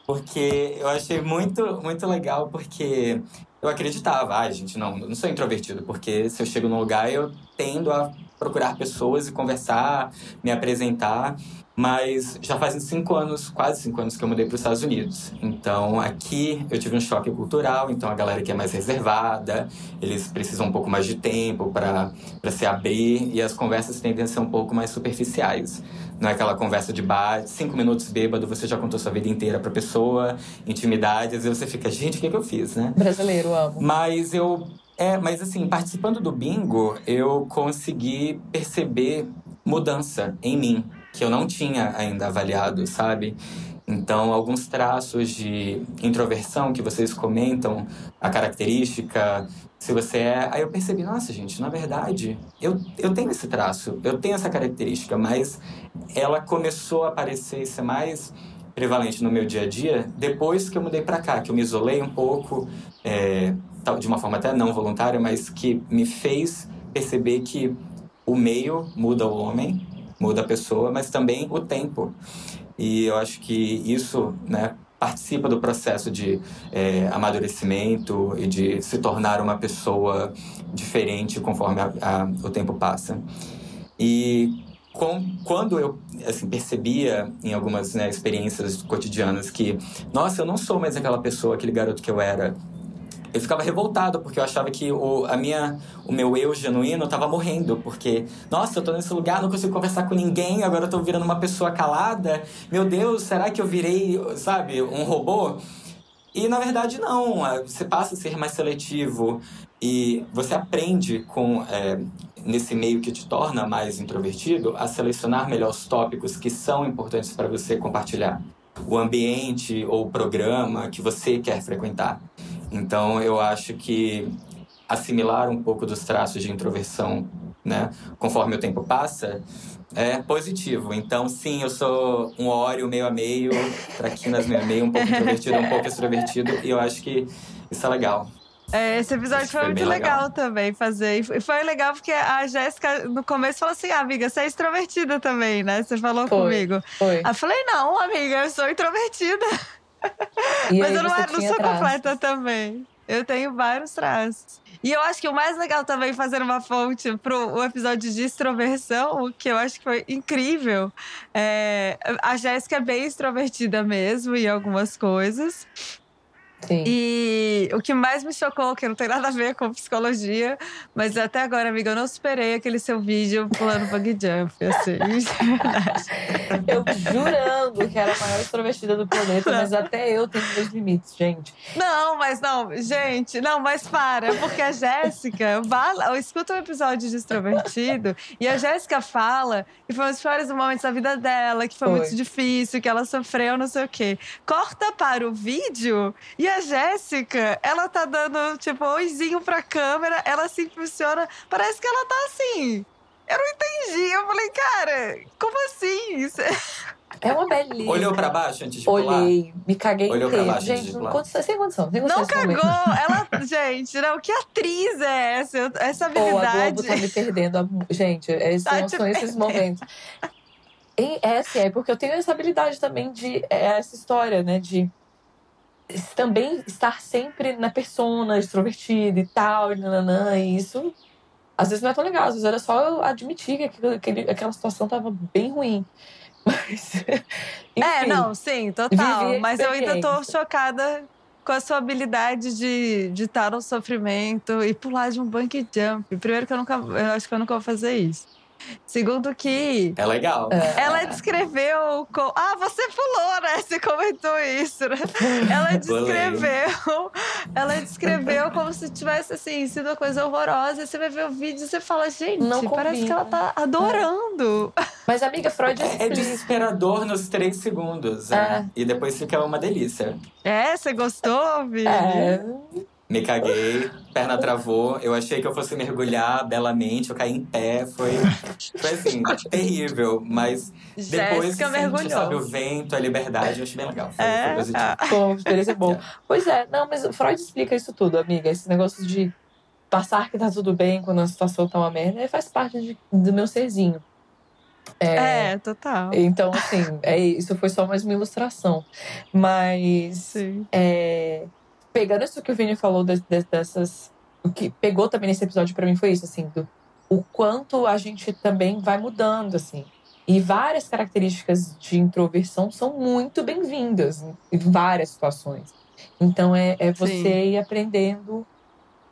Porque eu achei muito, muito legal, porque eu acreditava, ai, ah, gente, não, não sou introvertido, porque se eu chego num lugar, eu tendo a procurar pessoas e conversar, me apresentar. Mas já fazem cinco anos, quase cinco anos que eu mudei para os Estados Unidos. Então aqui eu tive um choque cultural. Então a galera que é mais reservada, eles precisam um pouco mais de tempo para se abrir e as conversas tendem a ser um pouco mais superficiais. Não é aquela conversa de bar, cinco minutos bêbado, você já contou sua vida inteira para pessoa, intimidades, e você fica, gente, o que, é que eu fiz, né? Brasileiro, amo. Mas eu é, mas assim, participando do bingo, eu consegui perceber mudança em mim que eu não tinha ainda avaliado, sabe? Então, alguns traços de introversão que vocês comentam, a característica, se você é. Aí eu percebi, nossa, gente, na verdade, eu, eu tenho esse traço, eu tenho essa característica, mas ela começou a aparecer e ser mais prevalente no meu dia a dia depois que eu mudei para cá, que eu me isolei um pouco, é, de uma forma até não voluntária, mas que me fez perceber que o meio muda o homem muda a pessoa, mas também o tempo. E eu acho que isso, né, participa do processo de é, amadurecimento e de se tornar uma pessoa diferente conforme a, a, o tempo passa. E com, quando eu assim, percebia em algumas né, experiências cotidianas que, nossa, eu não sou mais aquela pessoa, aquele garoto que eu era eu ficava revoltado porque eu achava que o, a minha, o meu eu genuíno estava morrendo. Porque, nossa, eu tô nesse lugar, não consigo conversar com ninguém, agora eu tô virando uma pessoa calada. Meu Deus, será que eu virei, sabe, um robô? E na verdade, não. É, você passa a ser mais seletivo e você aprende com. É, nesse meio que te torna mais introvertido, a selecionar melhor os tópicos que são importantes para você compartilhar. O ambiente ou o programa que você quer frequentar. Então, eu acho que assimilar um pouco dos traços de introversão, né, conforme o tempo passa, é positivo. Então, sim, eu sou um óleo meio a meio, traquinas meio a meio, um pouco introvertido, um pouco extrovertido, e eu acho que isso é legal. É, esse episódio foi, foi, muito legal. legal. também fazer. E foi legal porque a Jéssica, no começo, falou assim: ah, amiga, você é extrovertida também, né? Você falou foi, comigo. Foi. Eu falei: não, amiga, eu sou introvertida. Mas eu não, é, não sou traços. completa também. Eu tenho vários traços. E eu acho que o mais legal também, fazer uma fonte pro o episódio de extroversão, que eu acho que foi incrível. É, a Jéssica é bem extrovertida mesmo em algumas coisas. Sim. E o que mais me chocou, que não tem nada a ver com psicologia, mas até agora, amiga, eu não superei aquele seu vídeo pulando bug jump, assim. eu jurando que era a maior extrovertida do planeta, mas até eu tenho meus limites, gente. Não, mas não, gente, não, mas para, porque a Jéssica, eu escuto um episódio de extrovertido e a Jéssica fala que foi um dos piores momentos da vida dela, que foi, foi, muito difícil, que ela sofreu, não sei o quê. Corta para o vídeo e a Jéssica, ela tá dando, tipo, oizinho pra câmera, ela se impulsiona, parece que ela tá assim. Eu não entendi. Eu falei, cara, como assim? Isso é uma belíssima. Olhou pra baixo antes de Olhei, pular? Olhei, me caguei Olhou inteiro. Pra baixo gente, antes de não, condição, sem condição. Sem condição não cagou. Ela, gente, não, que atriz é essa? Essa habilidade. Oh, a Globo tá me perdendo. Gente, esses tá são esses momentos. é assim, é porque eu tenho essa habilidade também de. É essa história, né? De também estar sempre na persona extrovertida e tal, nananã, e isso às vezes não é tão legal, às vezes era só eu admitir que aquele, aquela situação tava bem ruim. Mas. Enfim, é, não, sim, total. Mas eu ainda tô chocada com a sua habilidade de, de estar no sofrimento e pular de um bungee jump. Primeiro que eu nunca. Eu acho que eu nunca vou fazer isso. Segundo que. É legal. É. Ela descreveu. Com... Ah, você pulou, né? Você comentou isso, né? Ela descreveu. ela descreveu como se tivesse, assim, sido uma coisa horrorosa. E você vai ver o vídeo e você fala, gente, Não parece que ela tá adorando. Mas, amiga, Freud. É, é desesperador nos três segundos. É. E depois fica uma delícia. É, você gostou, Vi? É. Me caguei, perna travou. Eu achei que eu fosse mergulhar belamente, eu caí em pé. Foi, foi assim, terrível. Mas depois que mergulhou. sobe o vento, a liberdade, eu achei bem legal. Foi, é? foi positivo. Bom, experiência boa. Pois é, não, mas Freud explica isso tudo, amiga. Esse negócio de passar que tá tudo bem quando a situação tá uma merda, faz parte de, do meu serzinho. É, é, total. Então, assim, é, isso foi só mais uma ilustração. Mas. Sim. É, pegando isso que o Vini falou de, de, dessas. O que pegou também nesse episódio para mim foi isso, assim, do, o quanto a gente também vai mudando, assim. E várias características de introversão são muito bem-vindas em várias situações. Então, é, é você Sim. ir aprendendo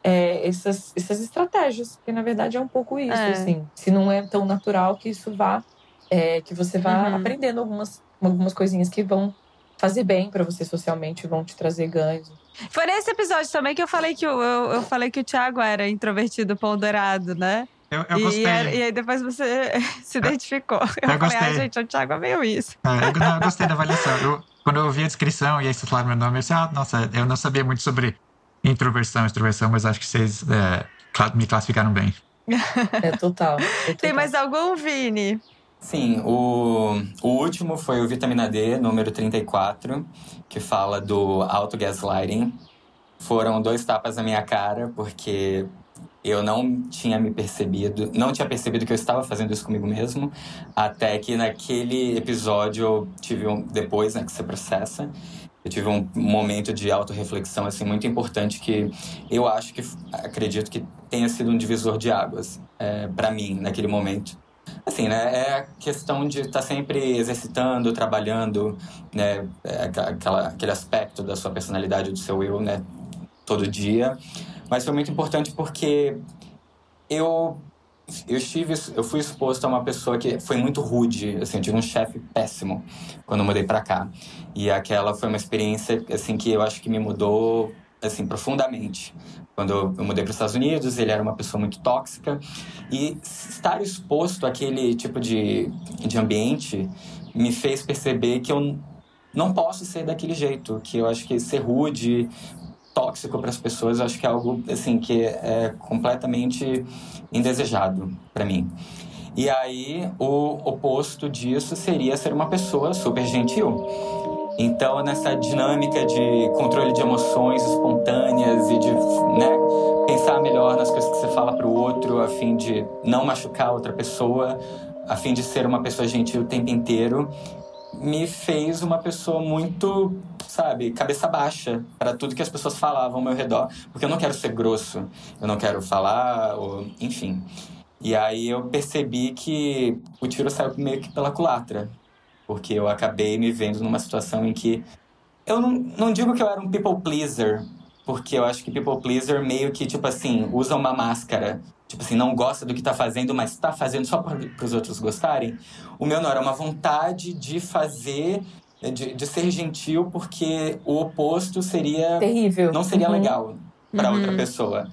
é, essas, essas estratégias, porque na verdade é um pouco isso, é. assim. Se não é tão natural que isso vá, é, que você vá uhum. aprendendo algumas, algumas coisinhas que vão fazer bem para você socialmente, vão te trazer ganhos. Foi nesse episódio também que eu falei que o, eu, eu falei que o Thiago era introvertido ponderado, né? Eu, eu gostei. E, e, aí depois você se identificou. Eu, eu falei, ah, gente, o Thiago é meio isso. É, eu, não, eu gostei da avaliação. Eu, quando eu ouvi a descrição e aí vocês falaram meu nome, eu disse, ah, nossa, eu não sabia muito sobre introversão, extroversão, mas acho que vocês é, me classificaram bem. É total, é total. Tem mais algum, Vini? Sim, o, o último foi o Vitamina D, número 34, que fala do auto-gaslighting. Foram dois tapas na minha cara, porque eu não tinha me percebido, não tinha percebido que eu estava fazendo isso comigo mesmo, até que naquele episódio eu tive um, depois, né, que você processa, eu tive um momento de autorreflexão assim muito importante que eu acho que acredito que tenha sido um divisor de águas é, para mim naquele momento assim né é questão de estar tá sempre exercitando trabalhando né é, aquela, aquele aspecto da sua personalidade do seu eu né todo dia. Mas foi muito importante porque eu eu estive eu fui exposto a uma pessoa que foi muito rude assim eu tive um chefe péssimo quando eu mudei para cá. E aquela foi uma experiência assim que eu acho que me mudou assim profundamente quando eu mudei para os Estados Unidos ele era uma pessoa muito tóxica e estar exposto àquele tipo de, de ambiente me fez perceber que eu não posso ser daquele jeito que eu acho que ser rude tóxico para as pessoas, eu acho que é algo assim que é completamente indesejado para mim. E aí o oposto disso seria ser uma pessoa super gentil. Então, nessa dinâmica de controle de emoções espontâneas e de né, pensar melhor nas coisas que você fala para o outro, a fim de não machucar outra pessoa, a fim de ser uma pessoa gentil o tempo inteiro, me fez uma pessoa muito, sabe, cabeça baixa para tudo que as pessoas falavam ao meu redor, porque eu não quero ser grosso, eu não quero falar, ou, enfim. E aí eu percebi que o tiro saiu meio que pela culatra, porque eu acabei me vendo numa situação em que eu não, não digo que eu era um people pleaser, porque eu acho que people pleaser meio que, tipo assim, usa uma máscara tipo assim, não gosta do que tá fazendo, mas tá fazendo só para os outros gostarem. O meu não, era uma vontade de fazer, de, de ser gentil, porque o oposto seria. Terrível. Não seria uhum. legal para uhum. outra pessoa.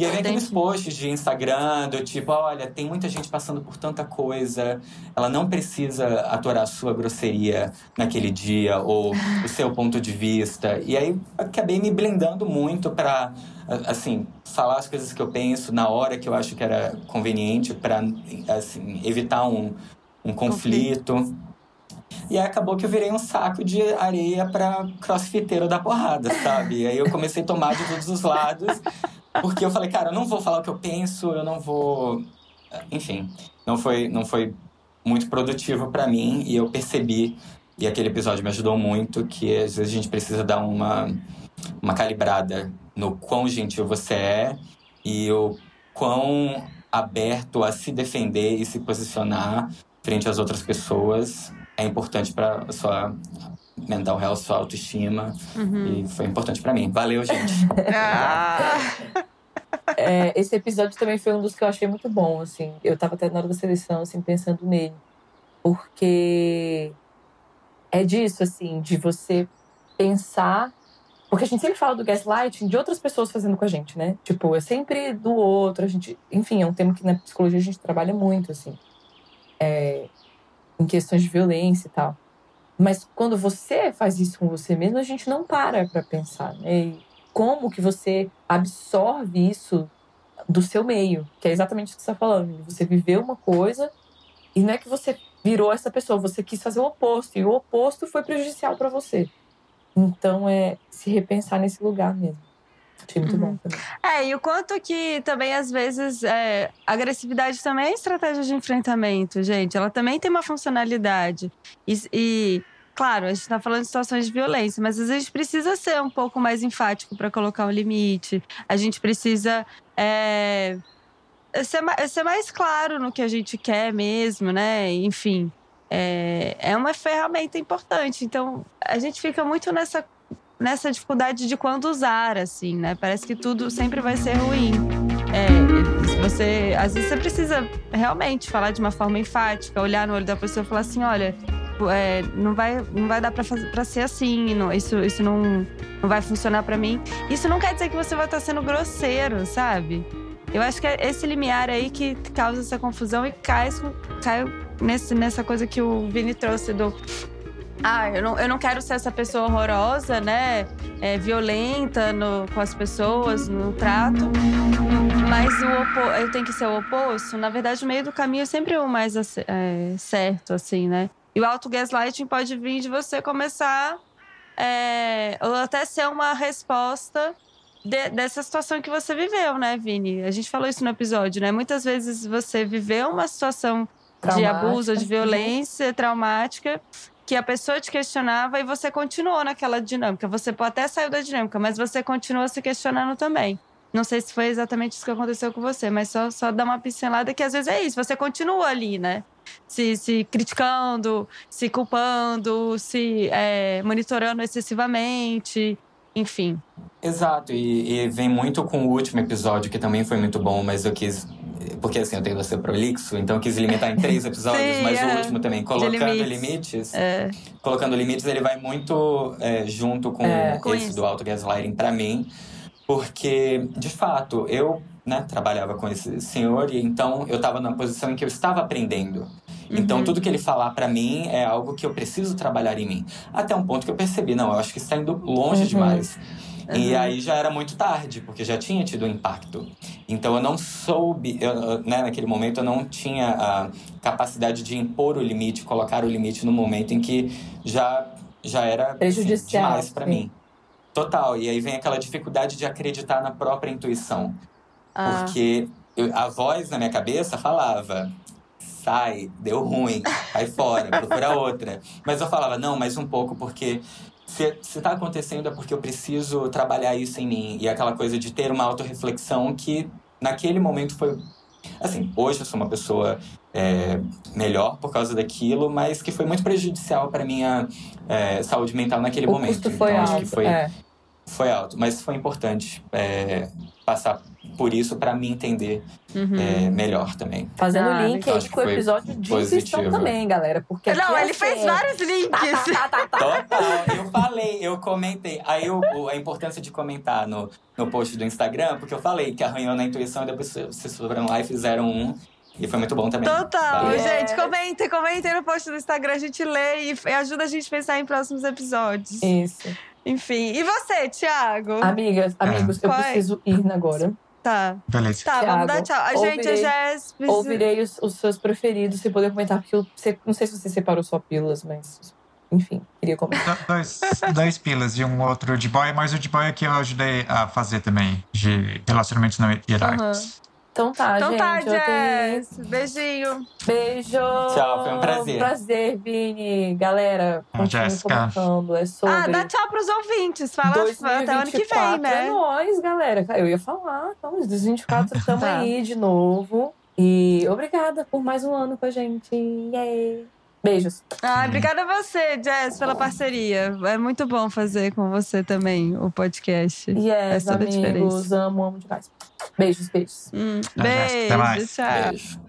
E aí vem aqueles posts de Instagram do tipo, olha, tem muita gente passando por tanta coisa, ela não precisa aturar a sua grosseria naquele dia ou o seu ponto de vista. E aí acabei me blindando muito para assim, falar as coisas que eu penso na hora que eu acho que era conveniente para assim, evitar um, um conflito. conflito. E aí acabou que eu virei um saco de areia para crossfiteiro da porrada, sabe? E aí eu comecei a tomar de todos os lados. Porque eu falei, cara, eu não vou falar o que eu penso, eu não vou. Enfim, não foi, não foi muito produtivo para mim e eu percebi, e aquele episódio me ajudou muito, que às vezes a gente precisa dar uma, uma calibrada no quão gentil você é e o quão aberto a se defender e se posicionar frente às outras pessoas é importante para a sua mental health, sua autoestima. Uhum. E foi importante para mim. Valeu, gente. ah. É, esse episódio também foi um dos que eu achei muito bom, assim. Eu tava até na hora da seleção, assim, pensando nele. Porque é disso, assim, de você pensar. Porque a gente sempre fala do gaslighting de outras pessoas fazendo com a gente, né? Tipo, é sempre do outro. A gente, enfim, é um tema que na psicologia a gente trabalha muito, assim. É, em questões de violência e tal. Mas quando você faz isso com você mesmo, a gente não para para pensar, né? E como que você absorve isso do seu meio, que é exatamente o que você está falando. Você viveu uma coisa e não é que você virou essa pessoa, você quis fazer o oposto e o oposto foi prejudicial para você. Então é se repensar nesse lugar mesmo. Achei muito uhum. bom também. É, e o quanto que também, às vezes, é, agressividade também é estratégia de enfrentamento, gente. Ela também tem uma funcionalidade. E, e claro, a gente está falando de situações de violência, mas às vezes precisa ser um pouco mais enfático para colocar um limite. A gente precisa. É, ser, ser mais claro no que a gente quer mesmo, né? Enfim, é, é uma ferramenta importante. Então, a gente fica muito nessa, nessa dificuldade de quando usar, assim, né? Parece que tudo sempre vai ser ruim. É, você, às vezes você precisa realmente falar de uma forma enfática, olhar no olho da pessoa e falar assim, olha, é, não vai, não vai dar para ser assim, não, isso, isso não, não vai funcionar para mim. Isso não quer dizer que você vai estar sendo grosseiro, sabe? Eu acho que é esse limiar aí que causa essa confusão e cai, cai nesse, nessa coisa que o Vini trouxe do. Ah, eu não, eu não quero ser essa pessoa horrorosa, né? É, violenta no, com as pessoas, no trato. Mas o opo eu tenho que ser o oposto. Na verdade, o meio do caminho é sempre o mais é, certo, assim, né? E o auto-gaslighting pode vir de você começar. É, ou até ser uma resposta de, dessa situação que você viveu, né, Vini? A gente falou isso no episódio, né? Muitas vezes você viveu uma situação de abuso, de violência traumática, que a pessoa te questionava e você continuou naquela dinâmica. Você até saiu da dinâmica, mas você continua se questionando também. Não sei se foi exatamente isso que aconteceu com você, mas só, só dar uma pincelada que às vezes é isso, você continua ali, né? Se, se criticando, se culpando, se é, monitorando excessivamente, enfim. Exato, e, e, vem muito com o último episódio, que também foi muito bom, mas eu quis. Porque assim, eu tenho você prolixo, então eu quis limitar em três episódios, Sim, mas é. o último também, colocando limites. limites é. colocando limites, ele vai muito é, junto com, é, com esse isso. do auto gaslighting para mim, porque de fato eu né, trabalhava com esse senhor e então eu estava numa posição em que eu estava aprendendo. Então, uhum. tudo que ele falar para mim é algo que eu preciso trabalhar em mim. Até um ponto que eu percebi, não, eu acho que está indo longe uhum. demais. Uhum. E aí já era muito tarde, porque já tinha tido um impacto. Então eu não soube, eu, né, naquele momento eu não tinha a capacidade de impor o limite, colocar o limite no momento em que já, já era assim, demais para mim. Total. E aí vem aquela dificuldade de acreditar na própria intuição. Ah. Porque eu, a voz na minha cabeça falava: sai, deu ruim, vai fora, procura outra. Mas eu falava: não, mais um pouco, porque se, se tá acontecendo é porque eu preciso trabalhar isso em mim. E aquela coisa de ter uma autorreflexão que naquele momento foi. Assim, hoje eu sou uma pessoa é, melhor por causa daquilo, mas que foi muito prejudicial para minha é, saúde mental naquele o momento. Custo foi então, alto, acho que foi, é. Foi alto, mas foi importante é, passar por isso para me entender uhum. é, melhor também. Fazendo ah, link aí com o episódio de inscrição também, galera. Porque Não, ele é fez assim, vários links. Tá, tá, tá, Total, eu falei, eu comentei. Aí eu, a importância de comentar no, no post do Instagram, porque eu falei que arranhou na intuição e depois vocês foram lá e fizeram um. E foi muito bom também. Total. Valeu. Gente, comentem, comentem no post do Instagram, a gente lê e ajuda a gente a pensar em próximos episódios. Isso. Enfim. E você, Thiago? Amigas, amigos, é. eu preciso ir agora. Tá. Beleza. Tá, Thiago, vamos dar tchau. A gente, ouvirei, já é... Ouvirei os, os, seus preferidos, se poder comentar, porque eu não sei se você separou só pílulas, mas. Enfim, queria comentar. Dois, dois pilas e um outro de boy, mas o de boy é que eu ajudei a fazer também, de relacionamentos não hierárquicos. Uhum. Então tá, então gente. Tá, Jess. Beijinho. Beijo. Tchau, foi um prazer. Prazer, Vini. Galera, comentando. É sobre... Ah, dá tchau pros ouvintes. Fala 2024, até ano que vem, né? É nóis, galera. Eu ia falar. Então, 2024 estamos tá. aí de novo. E obrigada por mais um ano com a gente. Yay! Beijos. Ah, obrigada a você, Jess, pela parceria. É muito bom fazer com você também o podcast. Yes, é amigos. Amo, amo demais. Beijos, beijos. Hum, beijo, mais. tchau. Beijo.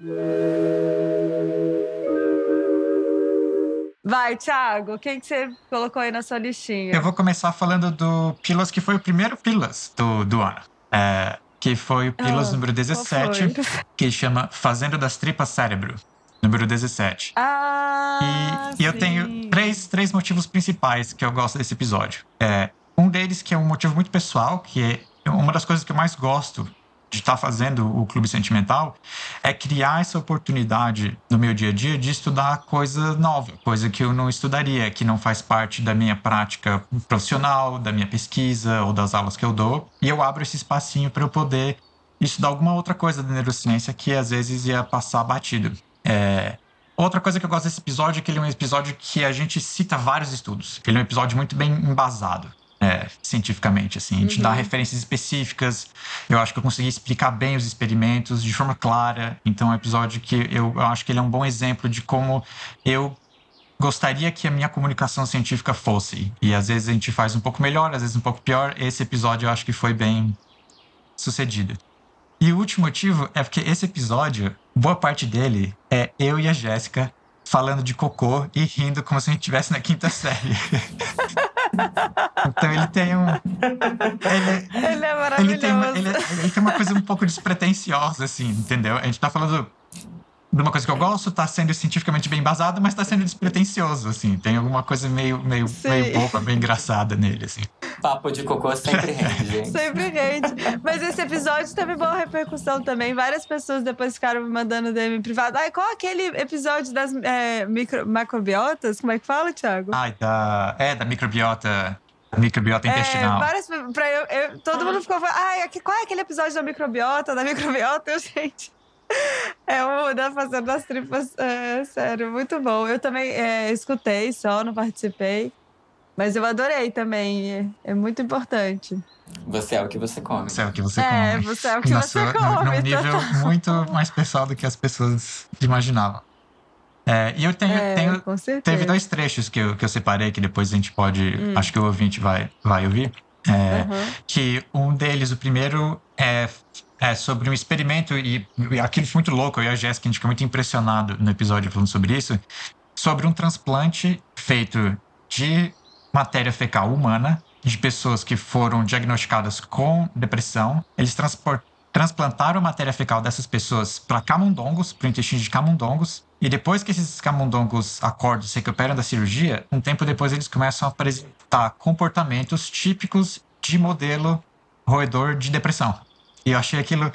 Vai, Thiago, quem que você colocou aí na sua listinha? Eu vou começar falando do Pilas, que foi o primeiro Pilas do, do ano. É, que foi o Pilas ah, número 17, que chama Fazendo das Tripas Cérebro. Número 17. Ah, e, e eu tenho três, três motivos principais que eu gosto desse episódio. É, um deles que é um motivo muito pessoal, que é uma das coisas que eu mais gosto de estar tá fazendo o Clube Sentimental é criar essa oportunidade no meu dia a dia de estudar coisa nova, coisa que eu não estudaria, que não faz parte da minha prática profissional, da minha pesquisa ou das aulas que eu dou. E eu abro esse espacinho para eu poder estudar alguma outra coisa da neurociência que às vezes ia passar batido. É... Outra coisa que eu gosto desse episódio é que ele é um episódio que a gente cita vários estudos. Ele é um episódio muito bem embasado. É, cientificamente, assim. A gente uhum. dá referências específicas. Eu acho que eu consegui explicar bem os experimentos de forma clara. Então, é um episódio que eu, eu acho que ele é um bom exemplo de como eu gostaria que a minha comunicação científica fosse. E às vezes a gente faz um pouco melhor, às vezes um pouco pior. Esse episódio eu acho que foi bem sucedido. E o último motivo é porque esse episódio, boa parte dele é eu e a Jéssica falando de cocô e rindo como se a gente estivesse na quinta série. Então ele tem um. Ele, ele é maravilhoso. Ele tem, uma, ele, ele tem uma coisa um pouco despretensiosa, assim, entendeu? A gente tá falando de uma coisa que eu gosto, tá sendo cientificamente bem embasado, mas tá sendo despretensioso, assim. Tem alguma coisa meio, meio, meio boba, bem engraçada nele, assim. Papo de cocô sempre rende, gente. sempre rende. Mas esse episódio teve boa repercussão também. Várias pessoas depois ficaram me mandando DM privado. Ai, qual aquele episódio das é, micro, macrobiotas? Como é que fala, Thiago? Ai, da... É, da microbiota... Microbiota é, intestinal. Várias, pra eu, eu, todo mundo ficou falando, ai, qual é aquele episódio da microbiota, da microbiota? Eu, gente, é o da Fazenda das Tripas, é, sério, muito bom. Eu também é, escutei só, não participei. Mas eu adorei também, é, é, muito importante. Você é o que você come. Você é o que você é, come. É, você é o que Na você sua, come. Num nível muito mais pessoal do que as pessoas imaginavam. É, e eu tenho, é, tenho teve dois trechos que eu, que eu separei que depois a gente pode, hum. acho que o ouvinte vai, vai ouvir. É, uhum. Que um deles, o primeiro, é é, sobre um experimento, e, e aquilo foi muito louco, eu e a Jéssica, a gente ficou muito impressionado no episódio falando sobre isso, sobre um transplante feito de matéria fecal humana, de pessoas que foram diagnosticadas com depressão. Eles transplantaram a matéria fecal dessas pessoas para camundongos, para o intestino de camundongos, e depois que esses camundongos acordam se recuperam da cirurgia, um tempo depois eles começam a apresentar comportamentos típicos de modelo roedor de depressão. E eu achei aquilo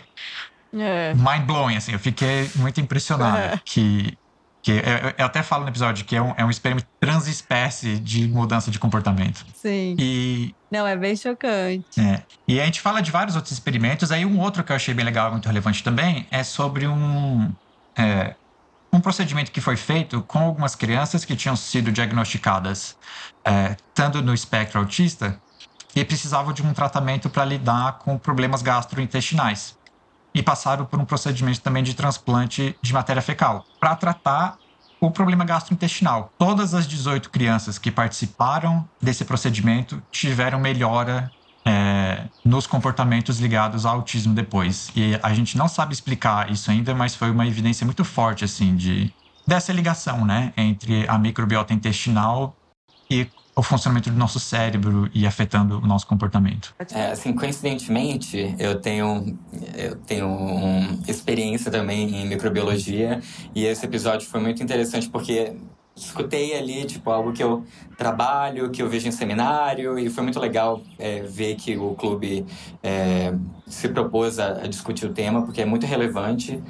é. mind-blowing, assim. Eu fiquei muito impressionado. É. Que, que eu, eu, até falo no episódio que é um, é um experimento transespécie de mudança de comportamento. Sim. E... Não, é bem chocante. É. E a gente fala de vários outros experimentos. Aí um outro que eu achei bem legal, muito relevante também, é sobre um... É, um procedimento que foi feito com algumas crianças que tinham sido diagnosticadas é, tanto no espectro autista e precisavam de um tratamento para lidar com problemas gastrointestinais. E passaram por um procedimento também de transplante de matéria fecal para tratar o problema gastrointestinal. Todas as 18 crianças que participaram desse procedimento tiveram melhora é, nos comportamentos ligados ao autismo depois. E a gente não sabe explicar isso ainda, mas foi uma evidência muito forte assim de dessa ligação, né, entre a microbiota intestinal e o funcionamento do nosso cérebro e afetando o nosso comportamento. É, assim, coincidentemente, eu tenho, eu tenho uma experiência também em microbiologia e esse episódio foi muito interessante porque escutei ali, tipo, algo que eu trabalho, que eu vejo em seminário, e foi muito legal é, ver que o clube é, se propôs a, a, discutir o tema, porque é muito relevante.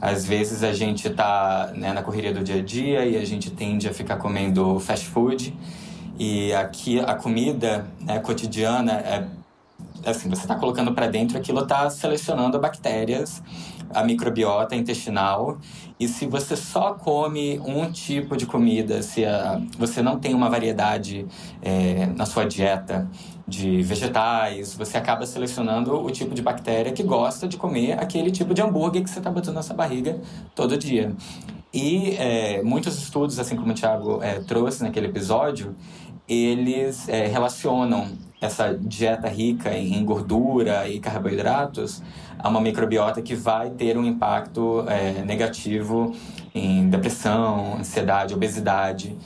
Às vezes a gente está né, na correria do dia a dia e a gente tende a ficar comendo fast food. E aqui a comida né, cotidiana é assim, você está colocando para dentro, aquilo está selecionando bactérias, a microbiota intestinal. E se você só come um tipo de comida, se a, você não tem uma variedade é, na sua dieta de vegetais, você acaba selecionando o tipo de bactéria que gosta de comer aquele tipo de hambúrguer que você está botando na sua barriga todo dia. E é, muitos estudos, assim como o Thiago é, trouxe naquele episódio, eles é, relacionam essa dieta rica em gordura e carboidratos a uma microbiota que vai ter um impacto é, negativo em depressão, ansiedade, obesidade.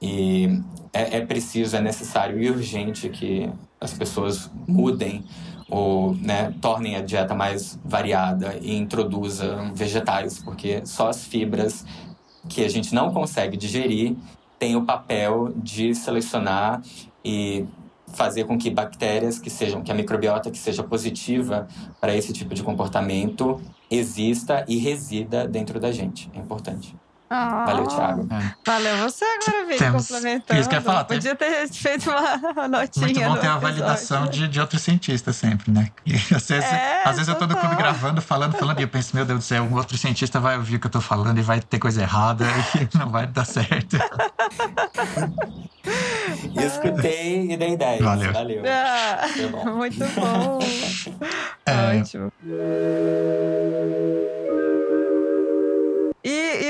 E é, é, preciso, é necessário e urgente que as pessoas mudem ou né, tornem a dieta mais variada e introduzam vegetais, porque só as fibras que a gente não consegue digerir tem o papel de selecionar e fazer com que bactérias que sejam, que a microbiota que seja positiva para esse tipo de comportamento exista e resida dentro da gente. É importante. Ah, Valeu, Thiago. É. Valeu você agora, Vitor, Temos... complementando. Isso que eu falar, Podia ter feito uma notinha. Muito bom ter a validação de, de outro cientista sempre, né? E às vezes, é, às vezes eu tô no clube gravando, falando, falando, e eu penso, meu Deus do céu, um outro cientista vai ouvir o que eu tô falando e vai ter coisa errada e não vai dar certo. Escutei e dei 10. Valeu. Valeu. Ah, bom. Muito bom. é... Ótimo.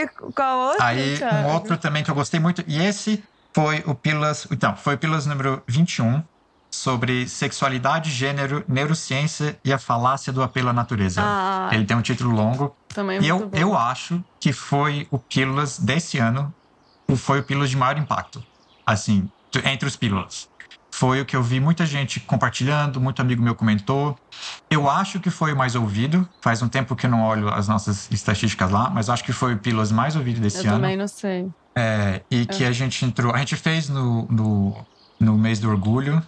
E qual outro? Aí, um outro também que eu gostei muito, e esse foi o Pílulas. Então, foi o Pílulas número 21, sobre sexualidade, gênero, neurociência e a falácia do apelo à natureza. Ah, Ele tem um título longo. Também e eu, bom. eu acho que foi o Pílulas desse ano, foi o Pílulas de maior impacto. Assim, entre os Pílulas. Foi o que eu vi muita gente compartilhando, muito amigo meu comentou. Eu acho que foi o mais ouvido. Faz um tempo que eu não olho as nossas estatísticas lá, mas acho que foi o Pílulas mais ouvido desse eu ano. Eu também não sei. É, e que a gente entrou. A gente fez no, no, no mês do orgulho.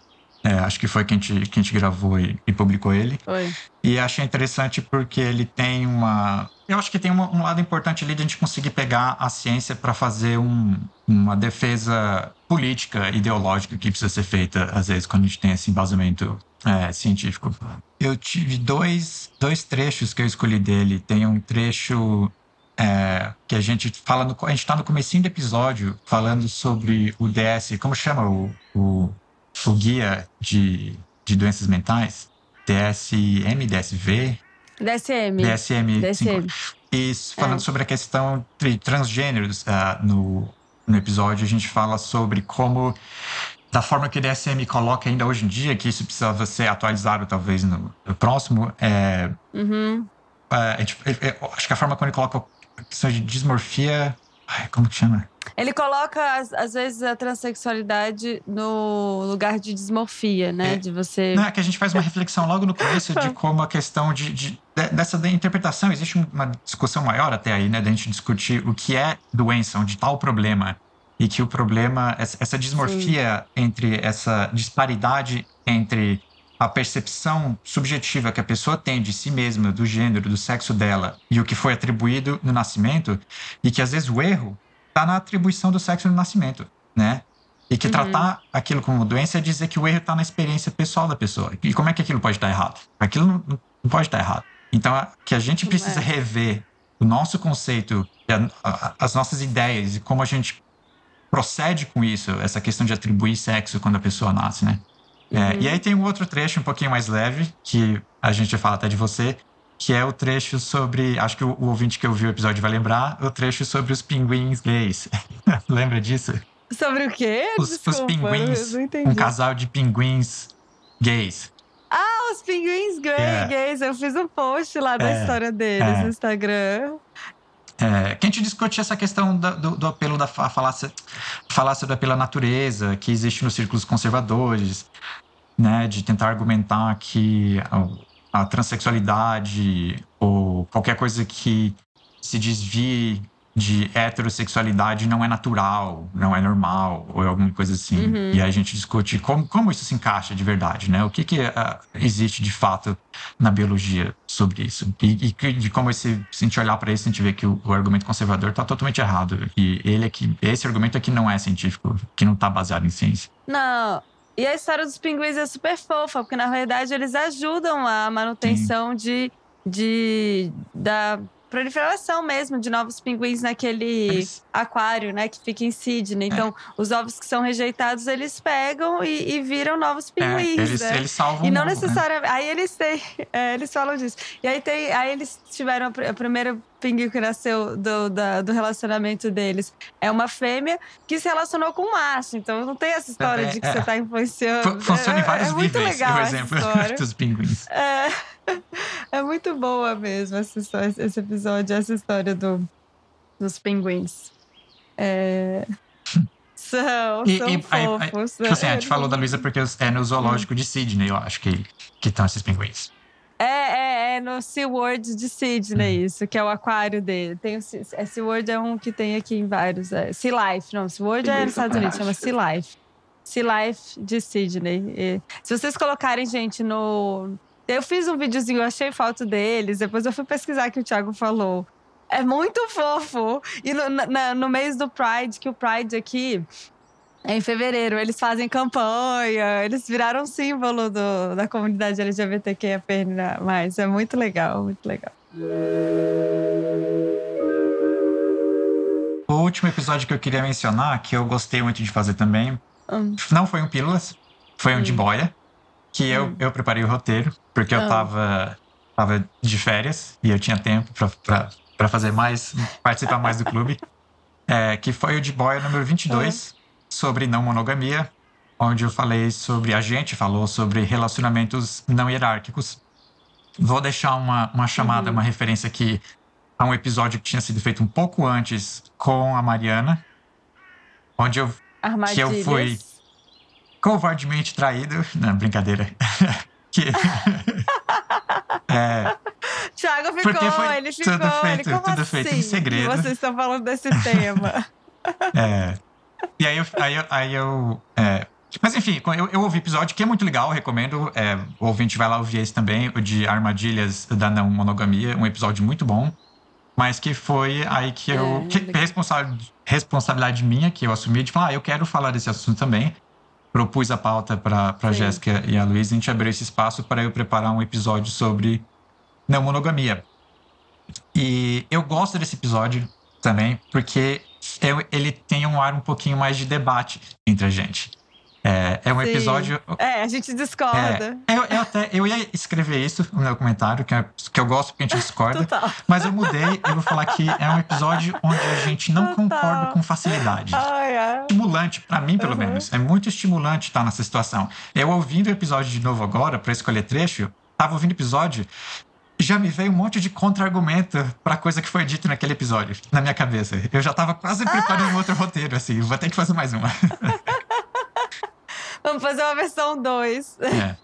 É, acho que foi que a gente, que a gente gravou e, e publicou ele. Foi. E achei interessante porque ele tem uma. Eu acho que tem uma, um lado importante ali de a gente conseguir pegar a ciência para fazer um, uma defesa política, ideológica que precisa ser feita, às vezes, quando a gente tem esse embasamento é, científico. Eu tive dois, dois trechos que eu escolhi dele. Tem um trecho é, que a gente fala no, a gente está no comecinho do episódio falando sobre o DS, como chama o, o, o guia de, de doenças mentais? DSM, DSV? DSM. DSM. DSM. Isso, falando é. sobre a questão de transgêneros uh, no, no episódio, a gente fala sobre como da forma que o DSM coloca ainda hoje em dia, que isso precisa ser atualizado talvez no, no próximo, é, uhum. é, é, é acho que a forma como ele coloca questão de dismorfia. Ai, como que chama? Ele coloca, às, vezes, a transexualidade no lugar de dismorfia, né? É, de você. Não, é que a gente faz uma reflexão logo no começo de como a questão de, de dessa interpretação. Existe uma discussão maior até aí, né? Da gente discutir o que é doença, onde está o problema. E que o problema, essa dismorfia Sim. entre essa disparidade entre a percepção subjetiva que a pessoa tem de si mesma, do gênero, do sexo dela e o que foi atribuído no nascimento, e que às vezes o erro está na atribuição do sexo no nascimento, né? E que uhum. tratar aquilo como doença é dizer que o erro está na experiência pessoal da pessoa. E como é que aquilo pode estar errado? Aquilo não, não pode estar errado. Então, que a gente precisa é. rever o nosso conceito, as nossas ideias e como a gente procede com isso, essa questão de atribuir sexo quando a pessoa nasce, né? É, uhum. E aí tem um outro trecho um pouquinho mais leve, que a gente fala até de você, que é o trecho sobre. Acho que o, o ouvinte que ouviu o episódio vai lembrar, o trecho sobre os pinguins gays. Lembra disso? Sobre o quê? Os, Desculpa, os pinguins. Um casal de pinguins gays. Ah, os pinguins é. gays. Eu fiz um post lá da é, história deles é. no Instagram. É, que a gente discute essa questão do, do, do apelo da falácia, falácia do apelo à natureza, que existe nos círculos conservadores, né, de tentar argumentar que a, a transexualidade ou qualquer coisa que se desvie de heterossexualidade não é natural, não é normal, ou alguma coisa assim. Uhum. E aí a gente discute como, como isso se encaixa de verdade, né? O que, que uh, existe de fato na biologia sobre isso. E, e de como esse, se a gente olhar para isso, a gente vê que o, o argumento conservador está totalmente errado. E ele é que, esse argumento aqui não é científico, que não está baseado em ciência. Não, e a história dos pinguins é super fofa, porque na verdade eles ajudam a manutenção de, de da proliferação mesmo de novos pinguins naquele aquário, né, que fica em Sydney. É. Então, é. os ovos que são rejeitados, eles pegam e, e viram novos é, pinguins. É, eles, né? eles salvam. E não né? necessariamente. Né? Aí eles têm. É, eles falam disso. E aí tem. Aí eles tiveram a, a primeira pinguim que nasceu do, da, do relacionamento deles é uma fêmea que se relacionou com um macho. Então não tem essa história de que você está influenciando. Funciona em vários é, níveis, muito legal o exemplo dos pinguins. É. É muito boa mesmo essa esse episódio, essa história do, dos pinguins. É... São, e, são e, fofos. Tipo assim, a gente falou da Luísa porque é no zoológico de Sydney, eu acho que que estão esses pinguins. É, é, é no SeaWorld de Sydney, hum. isso, que é o aquário dele. Tem o, é, SeaWorld é um que tem aqui em vários. É, sea Life, não, SeaWorld é nos Estados Unidos, chama Sea Life. Sea Life de Sydney. E, se vocês colocarem, gente, no, eu fiz um videozinho, achei foto deles, depois eu fui pesquisar que o Thiago falou. É muito fofo. E no, na, no mês do Pride, que o Pride aqui é em fevereiro, eles fazem campanha, eles viraram símbolo do, da comunidade LGBTQIA+. Mas é muito legal, muito legal. O último episódio que eu queria mencionar, que eu gostei muito de fazer também, hum. não foi um Pílulas, foi um hum. de boia, que eu, hum. eu preparei o roteiro, porque eu ah. tava, tava de férias e eu tinha tempo para fazer mais, participar mais do clube. É, que foi o de boia número 22, ah. sobre não monogamia, onde eu falei sobre, a gente falou sobre relacionamentos não hierárquicos. Vou deixar uma, uma chamada, uhum. uma referência aqui a um episódio que tinha sido feito um pouco antes com a Mariana, onde eu, que eu fui covardemente traído. Não, brincadeira. que, é, Thiago ficou, foi ele ficou. Tudo feito, ele, tudo assim? feito em segredo. Vocês estão falando desse tema. é. E aí eu. Aí eu, aí eu é, mas enfim, eu, eu ouvi episódio que é muito legal, recomendo. É, o ouvinte vai lá ouvir esse também, o de Armadilhas da Não Monogamia, um episódio muito bom. Mas que foi aí que eu. É, que, responsabilidade, responsabilidade minha, que eu assumi de falar, ah, eu quero falar desse assunto também. Propus a pauta para a Jéssica e a Luísa, a gente abriu esse espaço para eu preparar um episódio sobre não monogamia. E eu gosto desse episódio também, porque eu, ele tem um ar um pouquinho mais de debate entre a gente. É, é um Sim. episódio. É, a gente discorda. É, eu, eu, até eu ia escrever isso no meu comentário, que, é, que eu gosto porque a gente discorda. Total. Mas eu mudei e vou falar que é um episódio onde a gente não Total. concorda com facilidade. Ai, ai. Estimulante, para mim, pelo uhum. menos. É muito estimulante estar nessa situação. Eu ouvindo o episódio de novo agora, para escolher trecho, tava ouvindo o episódio já me veio um monte de contra-argumento pra coisa que foi dita naquele episódio, na minha cabeça. Eu já tava quase preparando ah! um outro roteiro, assim, vou ter que fazer mais uma. Vamos fazer uma versão 2. É.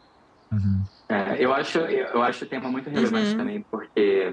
Uhum. é. eu, acho, eu acho o tema muito relevante uhum. também, porque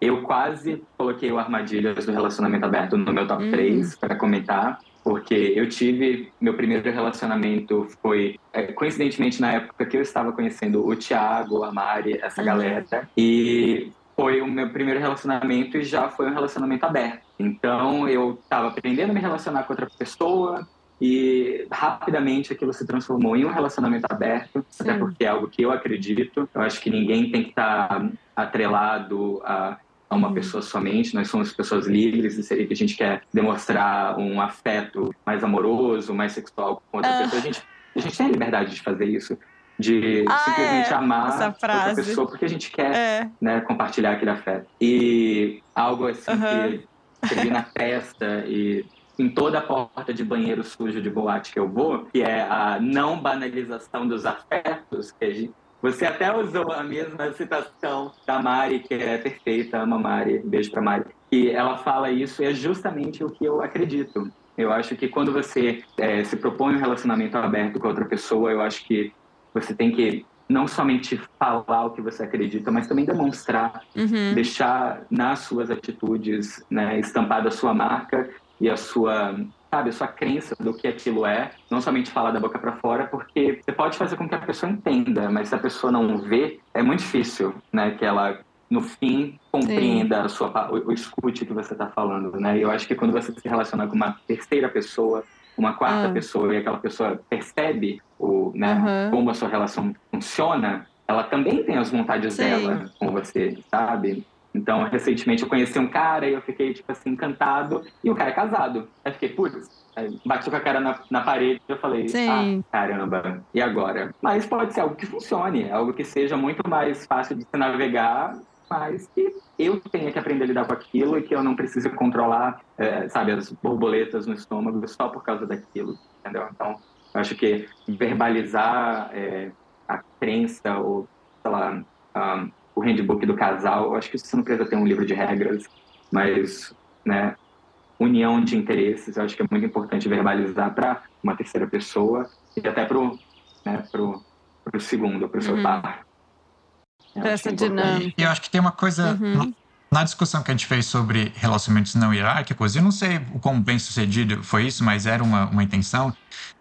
eu quase coloquei o Armadilhas do Relacionamento Aberto no meu top uhum. 3 para comentar, porque eu tive. Meu primeiro relacionamento foi, é, coincidentemente, na época que eu estava conhecendo o Thiago, a Mari, essa uhum. galera, e foi o meu primeiro relacionamento e já foi um relacionamento aberto. Então eu estava aprendendo a me relacionar com outra pessoa, e rapidamente aquilo se transformou em um relacionamento aberto, Sim. até porque é algo que eu acredito. Eu acho que ninguém tem que estar atrelado a, a uma pessoa somente. Nós somos pessoas livres e seria que a gente quer demonstrar um afeto mais amoroso, mais sexual com outra ah. pessoa. A gente, a gente tem a liberdade de fazer isso de ah, simplesmente é. amar outra pessoa porque a gente quer é. né, compartilhar aquele afeto. E algo assim uhum. que eu vi na festa e em toda a porta de banheiro sujo de boate que eu vou, que é a não banalização dos afetos, que a gente, você até usou a mesma citação da Mari, que é perfeita, ama Mari, beijo pra Mari. E ela fala isso e é justamente o que eu acredito. Eu acho que quando você é, se propõe um relacionamento aberto com outra pessoa, eu acho que você tem que não somente falar o que você acredita, mas também demonstrar, uhum. deixar nas suas atitudes né, estampada a sua marca e a sua sabe, a sua crença do que aquilo é, não somente falar da boca para fora, porque você pode fazer com que a pessoa entenda, mas se a pessoa não vê, é muito difícil, né, que ela no fim compreenda a sua o, o escute que você está falando, né? E eu acho que quando você se relaciona com uma terceira pessoa, uma quarta ah. pessoa e aquela pessoa percebe o, né, uhum. como a sua relação funciona, ela também tem as vontades Sim. dela com você, sabe? Então, recentemente eu conheci um cara e eu fiquei, tipo assim, encantado. E o cara é casado. Aí fiquei, putz, bati com a cara na, na parede e eu falei, Sim. ah, caramba, e agora? Mas pode ser algo que funcione, algo que seja muito mais fácil de se navegar, mas que eu tenha que aprender a lidar com aquilo e que eu não precise controlar, é, sabe, as borboletas no estômago só por causa daquilo, entendeu? Então, eu acho que verbalizar é, a crença ou, sei lá, um, o handbook do casal. Eu acho que você não precisa ter um livro de regras, mas, né, união de interesses, eu acho que é muito importante verbalizar para uma terceira pessoa e até para o né, pro, pro segundo, para o seu uhum. par. Essa é dinâmica. E eu acho que tem uma coisa uhum. na discussão que a gente fez sobre relacionamentos não hierárquicos, eu não sei o quão bem sucedido foi isso, mas era uma, uma intenção,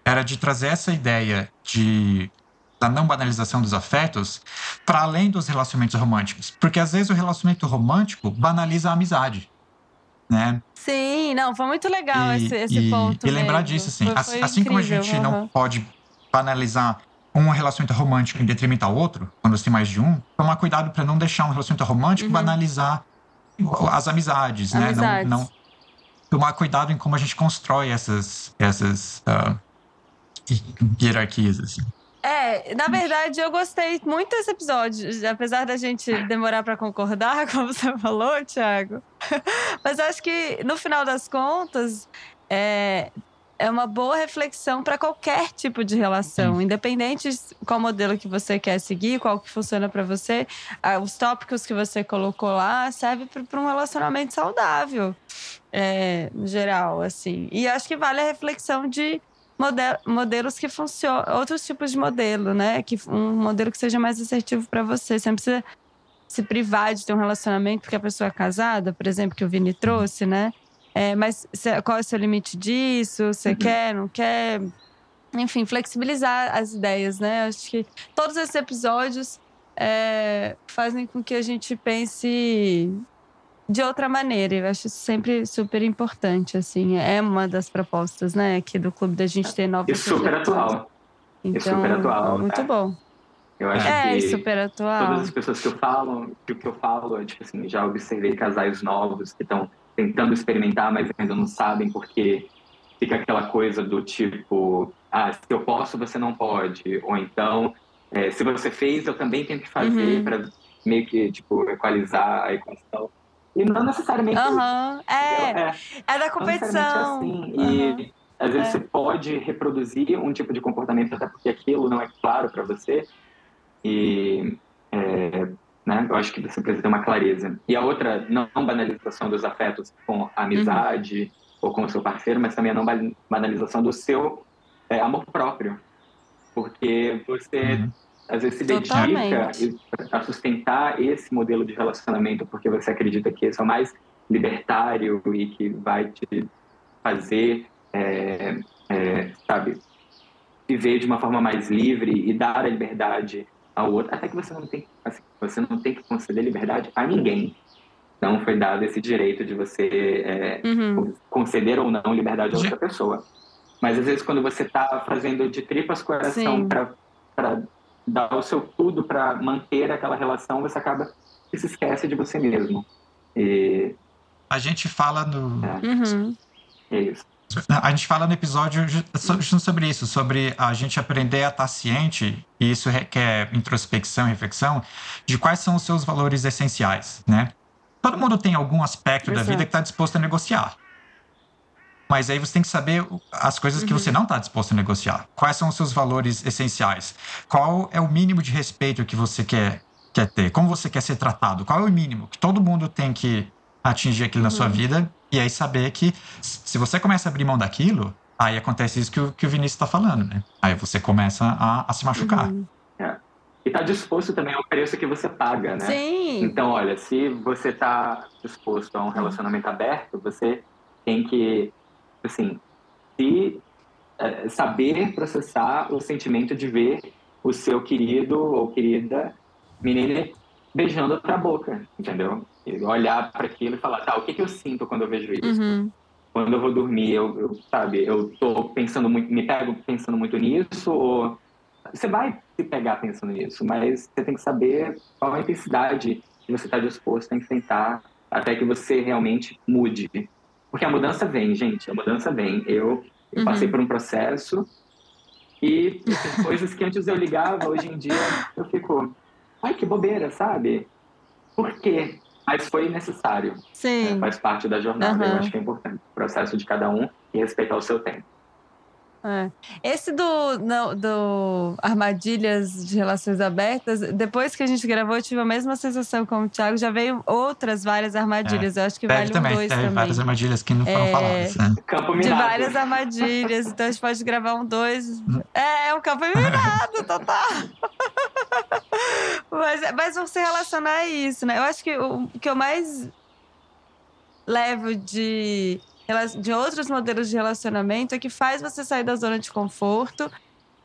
era de trazer essa ideia de da não banalização dos afetos para além dos relacionamentos românticos. Porque às vezes o relacionamento romântico banaliza a amizade. Né? Sim, não, foi muito legal e, esse, esse e, ponto. E lembrar mesmo. disso, assim. Foi, foi assim incrível, como a gente uhum. não pode banalizar um relacionamento romântico em detrimento ao outro, quando você tem mais de um, tomar cuidado para não deixar um relacionamento romântico uhum. banalizar as amizades, amizades, né? Não, não, tomar cuidado em como a gente constrói essas, essas uh, hierarquias, assim. É, na verdade, eu gostei muito desse episódio, apesar da gente demorar para concordar, como você falou, Thiago. Mas acho que, no final das contas, é, é uma boa reflexão para qualquer tipo de relação, independente qual modelo que você quer seguir, qual que funciona para você. Os tópicos que você colocou lá servem para um relacionamento saudável, é, no geral, assim. E acho que vale a reflexão de modelos que funcionam, outros tipos de modelo, né? Que um modelo que seja mais assertivo para você. Você não precisa se privar de ter um relacionamento porque a pessoa é casada, por exemplo, que o Vini trouxe, né? É, mas qual é o seu limite disso? Você uhum. quer, não quer? Enfim, flexibilizar as ideias, né? Acho que todos esses episódios é, fazem com que a gente pense de outra maneira. Eu acho isso sempre super importante, assim. É uma das propostas, né, aqui do clube da gente ter novas. E super atual. Então, e super atual. Muito tá? bom. Eu acho é, que super atual. todas as pessoas que eu falo, que o que eu falo é tipo assim, já observei casais novos que estão tentando experimentar, mas ainda não sabem porque fica aquela coisa do tipo, ah, se eu posso, você não pode, ou então, é, se você fez, eu também tenho que fazer uhum. para meio que tipo equalizar a equação. E não necessariamente. Uhum. É, é, é, da competição. Assim. Uhum. E às vezes é. você pode reproduzir um tipo de comportamento, até porque aquilo não é claro para você. E é, né? Eu acho que você precisa ter uma clareza. E a outra, não banalização dos afetos com a amizade uhum. ou com o seu parceiro, mas também a não banalização do seu é, amor próprio. Porque você, uhum. às vezes, se dedica a sustentar esse modelo de relacionamento porque você acredita que esse é o mais libertário e que vai te fazer, é, é, sabe, viver de uma forma mais livre e dar a liberdade ao outro, até que você não tem, assim, você não tem que conceder liberdade a ninguém. Não foi dado esse direito de você é, uhum. conceder ou não liberdade a outra pessoa. Mas às vezes quando você está fazendo de tripas coração para dar o seu tudo para manter aquela relação, você acaba que se esquece de você mesmo. E... A gente fala no. É. Uhum. é isso. A gente fala no episódio sobre isso, sobre a gente aprender a estar ciente, e isso requer introspecção e reflexão, de quais são os seus valores essenciais, né? Todo mundo tem algum aspecto Exato. da vida que está disposto a negociar. Mas aí você tem que saber as coisas que uhum. você não está disposto a negociar. Quais são os seus valores essenciais? Qual é o mínimo de respeito que você quer, quer ter? Como você quer ser tratado? Qual é o mínimo que todo mundo tem que atingir aquilo uhum. na sua uhum. vida e aí saber que se você começa a abrir mão daquilo, aí acontece isso que o, que o Vinícius está falando, né? Aí você começa a, a se machucar. Uhum. É. E tá disposto também ao preço que você paga, né? Sim. Então, olha, se você está disposto a um relacionamento aberto, você tem que, assim, se, é, saber processar o sentimento de ver o seu querido ou querida menina beijando outra boca, entendeu? olhar para aquilo e falar, tá, o que, que eu sinto quando eu vejo isso? Uhum. Quando eu vou dormir, eu, eu, sabe, eu tô pensando muito, me pego pensando muito nisso, ou você vai se pegar pensando nisso, mas você tem que saber qual a intensidade que você está disposto a enfrentar até que você realmente mude. Porque a mudança vem, gente, a mudança vem. Eu, eu uhum. passei por um processo e assim, coisas que antes eu ligava, hoje em dia eu fico, ai, que bobeira, sabe? Por quê? Mas foi necessário. Sim. Né? Faz parte da jornada. Uhum. Eu acho que é importante. O processo de cada um e respeitar o seu tempo. É. Esse do, no, do Armadilhas de Relações Abertas, depois que a gente gravou, eu tive a mesma sensação como o Thiago. Já veio outras várias armadilhas. É. Eu acho que vale também, dois teve também. várias armadilhas que não foram é, faladas. Né? Campo minado. De várias armadilhas. Então a gente pode gravar um dois. É, é um campo minado, total. mas, mas você relacionar a isso, né? Eu acho que o que eu mais levo de de outros modelos de relacionamento é que faz você sair da zona de conforto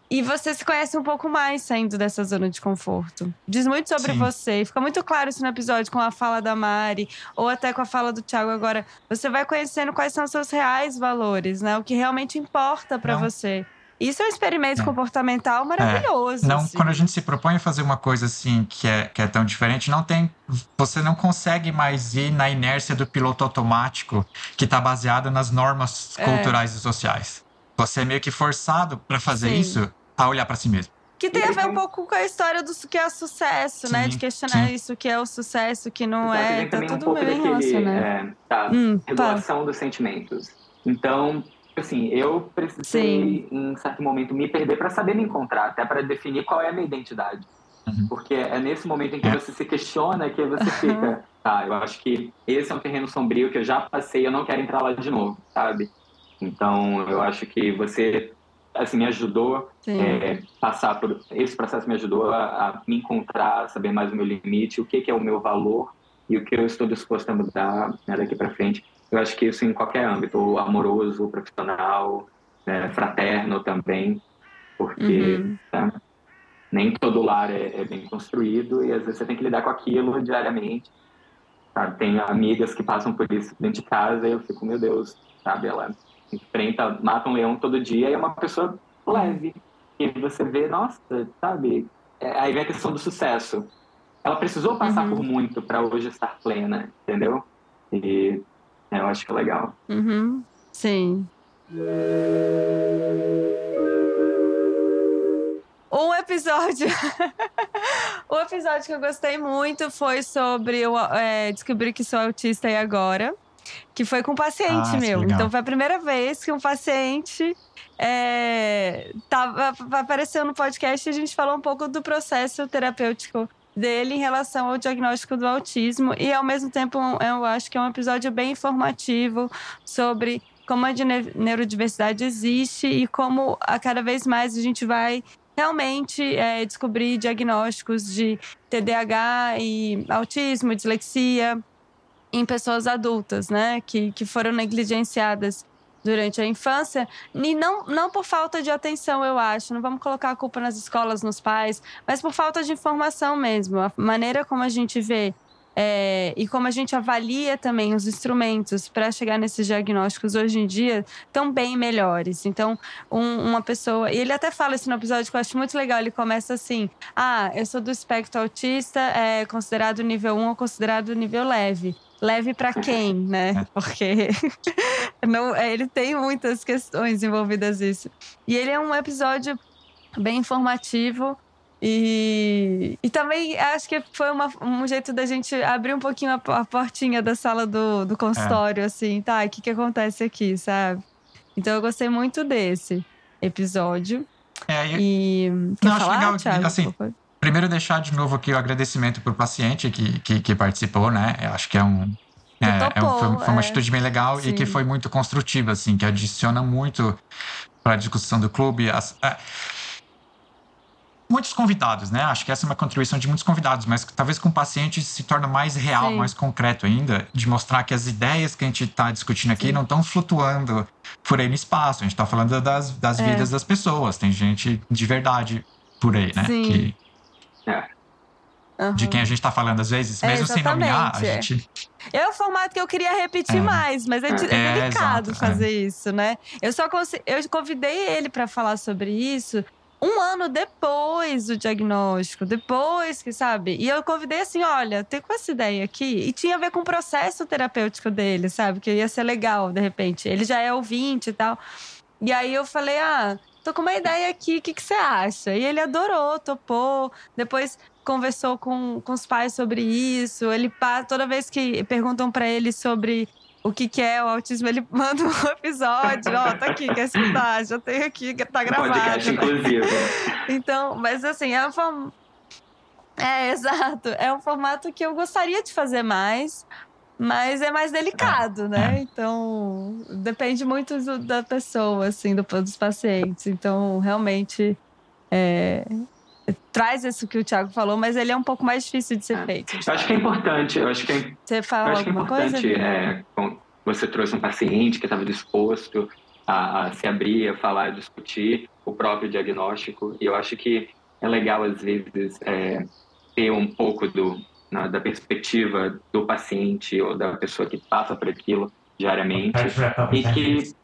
e você se conhece um pouco mais saindo dessa zona de conforto. Diz muito sobre Sim. você. Fica muito claro isso no episódio com a fala da Mari, ou até com a fala do Thiago agora. Você vai conhecendo quais são os seus reais valores, né? O que realmente importa para você. Isso é um experimento é. comportamental maravilhoso. É. Não, assim. Quando a gente se propõe a fazer uma coisa assim que é, que é tão diferente, não tem. Você não consegue mais ir na inércia do piloto automático que está baseado nas normas é. culturais e sociais. você é meio que forçado para fazer Sim. isso a olhar para si mesmo. Que tem a ver um pouco com a história do que é sucesso, sim, né? De questionar sim. isso, o que é o sucesso, o que não Exato, é. Tá tudo um bem relacionado. É, tá, hum, regulação dos sentimentos. Então, assim, eu precisei, sim. em certo momento, me perder para saber me encontrar, até para definir qual é a minha identidade. Uhum. Porque é nesse momento em que é. você se questiona que você fica, tá, eu acho que esse é um terreno sombrio que eu já passei, eu não quero entrar lá de novo, sabe? Então, eu acho que você assim, me ajudou é, passar por esse processo me ajudou a, a, me encontrar, saber mais o meu limite, o que, que é o meu valor e o que eu estou disposto a mudar né, daqui para frente. Eu acho que isso em qualquer âmbito, amoroso, profissional, né, fraterno também, porque uhum. né, nem todo lar é, é, bem construído e às vezes você tem que lidar com aquilo diariamente. Sabe? Tem amigas que passam por isso dentro de casa e eu fico, meu Deus, sabe? Ela enfrenta, mata um leão todo dia e é uma pessoa leve. E você vê, nossa, sabe? É, aí vem a questão do sucesso. Ela precisou passar uhum. por muito para hoje estar plena, entendeu? E é, eu acho que é legal. Uhum. Sim. Um episódio. o episódio que eu gostei muito foi sobre eu é, descobrir que sou autista e agora que foi com um paciente ah, meu. Então foi a primeira vez que um paciente é, tava, apareceu no podcast e a gente falou um pouco do processo terapêutico dele em relação ao diagnóstico do autismo e ao mesmo tempo eu acho que é um episódio bem informativo sobre como a neurodiversidade existe e como a cada vez mais a gente vai realmente é, descobrir diagnósticos de TDAH e autismo, dislexia, em pessoas adultas, né? Que, que foram negligenciadas durante a infância, e não, não por falta de atenção, eu acho. Não vamos colocar a culpa nas escolas, nos pais, mas por falta de informação mesmo. A maneira como a gente vê é, e como a gente avalia também os instrumentos para chegar nesses diagnósticos hoje em dia estão bem melhores. Então, um, uma pessoa. E ele até fala isso no episódio que eu acho muito legal. Ele começa assim: Ah, eu sou do espectro autista, é considerado nível 1 ou considerado nível leve leve para quem, né? É. Porque não, é, ele tem muitas questões envolvidas nisso. E ele é um episódio bem informativo. E, e também acho que foi uma, um jeito da gente abrir um pouquinho a, a portinha da sala do, do consultório, é. assim, tá? O que, que acontece aqui, sabe? Então eu gostei muito desse episódio. É, e... Quer não, falar, acho legal, Thiago? Assim, primeiro deixar de novo aqui o agradecimento para o paciente que, que, que, participou, né? Eu acho que é um. É, topou, é um, foi, foi, uma é. atitude bem legal sim. e que foi muito construtiva, assim, que adiciona muito para a discussão do clube. As, é, muitos convidados, né? Acho que essa é uma contribuição de muitos convidados, mas talvez com o paciente se torna mais real, Sim. mais concreto ainda, de mostrar que as ideias que a gente está discutindo aqui Sim. não estão flutuando por aí no espaço. A gente está falando das, das é. vidas das pessoas. Tem gente de verdade por aí, né? Sim. Que, Uhum. De quem a gente está falando às vezes, mesmo é, sem nomear, a gente. É o formato que eu queria repetir é. mais, mas é, é, é delicado fazer isso, né? Eu só eu convidei ele para falar sobre isso um ano depois do diagnóstico, depois que, sabe? E eu convidei assim: olha, tem com essa ideia aqui. E tinha a ver com o processo terapêutico dele, sabe? Que ia ser legal, de repente. Ele já é ouvinte e tal. E aí eu falei: ah, tô com uma ideia aqui, o que, que você acha? E ele adorou, topou. Depois conversou com, com os pais sobre isso. Ele toda vez que perguntam para ele sobre o que, que é o autismo, ele manda um episódio. Ó, oh, tá aqui, quer escutar? Já tem aqui, tá gravado. Podcast, inclusive. Então, mas assim, é um formato. É, exato. É um formato que eu gostaria de fazer mais, mas é mais delicado, né? É. Então, depende muito do, da pessoa, assim, do, dos pacientes. Então, realmente, é, traz isso que o Thiago falou, mas ele é um pouco mais difícil de ser é. feito. Eu acho que é importante. Eu acho que é, você fala eu acho alguma que é importante, coisa? É, você trouxe um paciente que estava disposto a, a, se abrir, a falar, a discutir o próprio diagnóstico. E eu acho que é legal, às vezes, é, ter um pouco do, na, da perspectiva do paciente ou da pessoa que passa por aquilo diariamente e que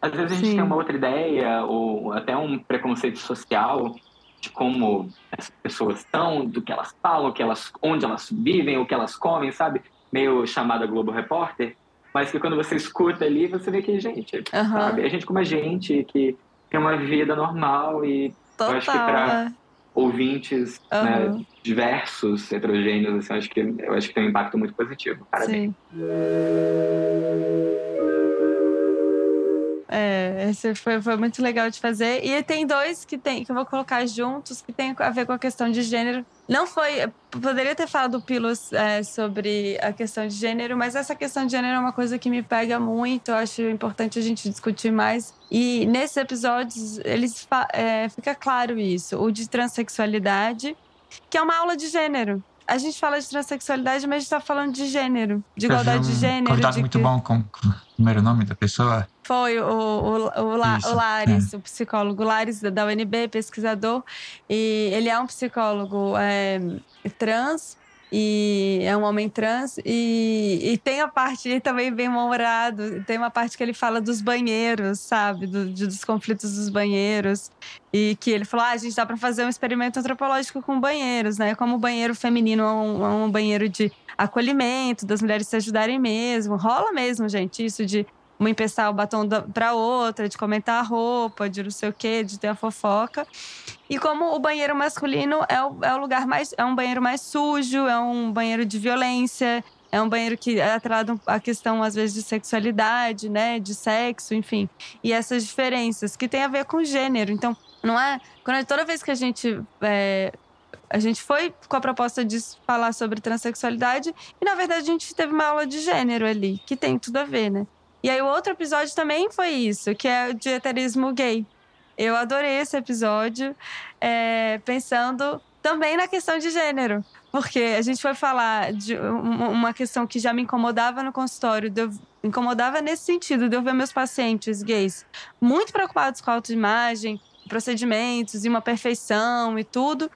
às vezes a gente Sim. tem uma outra ideia ou até um preconceito social de como as pessoas estão, do que elas falam, que elas, onde elas vivem, o que elas comem, sabe? Meio chamada Globo Repórter. mas que quando você escuta ali, você vê que, gente, uhum. sabe? É gente como a gente, que tem uma vida normal e Total, eu acho que para é. ouvintes uhum. né, diversos, heterogêneos, assim, eu acho que eu acho que tem um impacto muito positivo. Parabéns. Sim. É, esse foi, foi muito legal de fazer. E tem dois que tem que eu vou colocar juntos que tem a ver com a questão de gênero. Não foi. Poderia ter falado Pilos é, sobre a questão de gênero, mas essa questão de gênero é uma coisa que me pega muito. Eu acho importante a gente discutir mais. E nesses episódios, eles é, fica claro isso. O de transexualidade, que é uma aula de gênero a gente fala de transexualidade, mas a gente tá falando de gênero, de igualdade um de gênero. De muito que... bom com, com, o primeiro nome da pessoa. Foi o, o, o, La, Isso, o Lares, é. o psicólogo Lares da UNB, pesquisador. E ele é um psicólogo é, trans e é um homem trans e, e tem a parte também bem humorado tem uma parte que ele fala dos banheiros sabe? Do, de, dos conflitos dos banheiros. E que ele falou ah, a gente dá para fazer um experimento antropológico com banheiros né? Como o banheiro feminino é um, é um banheiro de acolhimento das mulheres se ajudarem mesmo. Rola mesmo gente isso de uma empestar o batom para outra, de comentar a roupa, de não sei o quê, de ter a fofoca. E como o banheiro masculino é o, é o lugar mais. é um banheiro mais sujo, é um banheiro de violência, é um banheiro que é atrelado a questão, às vezes, de sexualidade, né? De sexo, enfim. E essas diferenças que tem a ver com gênero. Então, não é. Quando, toda vez que a gente. É, a gente foi com a proposta de falar sobre transexualidade e, na verdade, a gente teve uma aula de gênero ali, que tem tudo a ver, né? E aí o outro episódio também foi isso, que é o de gay. Eu adorei esse episódio, é, pensando também na questão de gênero. Porque a gente foi falar de uma questão que já me incomodava no consultório, eu, incomodava nesse sentido, de eu ver meus pacientes gays muito preocupados com a autoimagem, procedimentos e uma perfeição e tudo.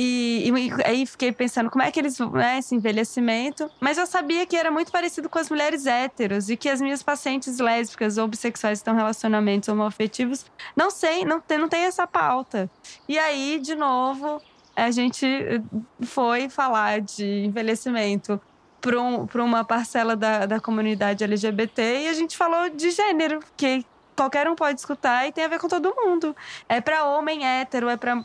E, e, aí fiquei pensando como é que eles, né, esse envelhecimento. Mas eu sabia que era muito parecido com as mulheres héteros e que as minas pacientes lésbicas ou bissexuais estão em relacionamentos homoafetivos não sei, não tem, não tem essa pauta. E aí, de novo, a gente foi falar de envelhecimento para um, uma parcela da, da comunidade LGBT e a gente falou de gênero, que qualquer um pode escutar e tem a ver com todo mundo. É para homem hétero, é para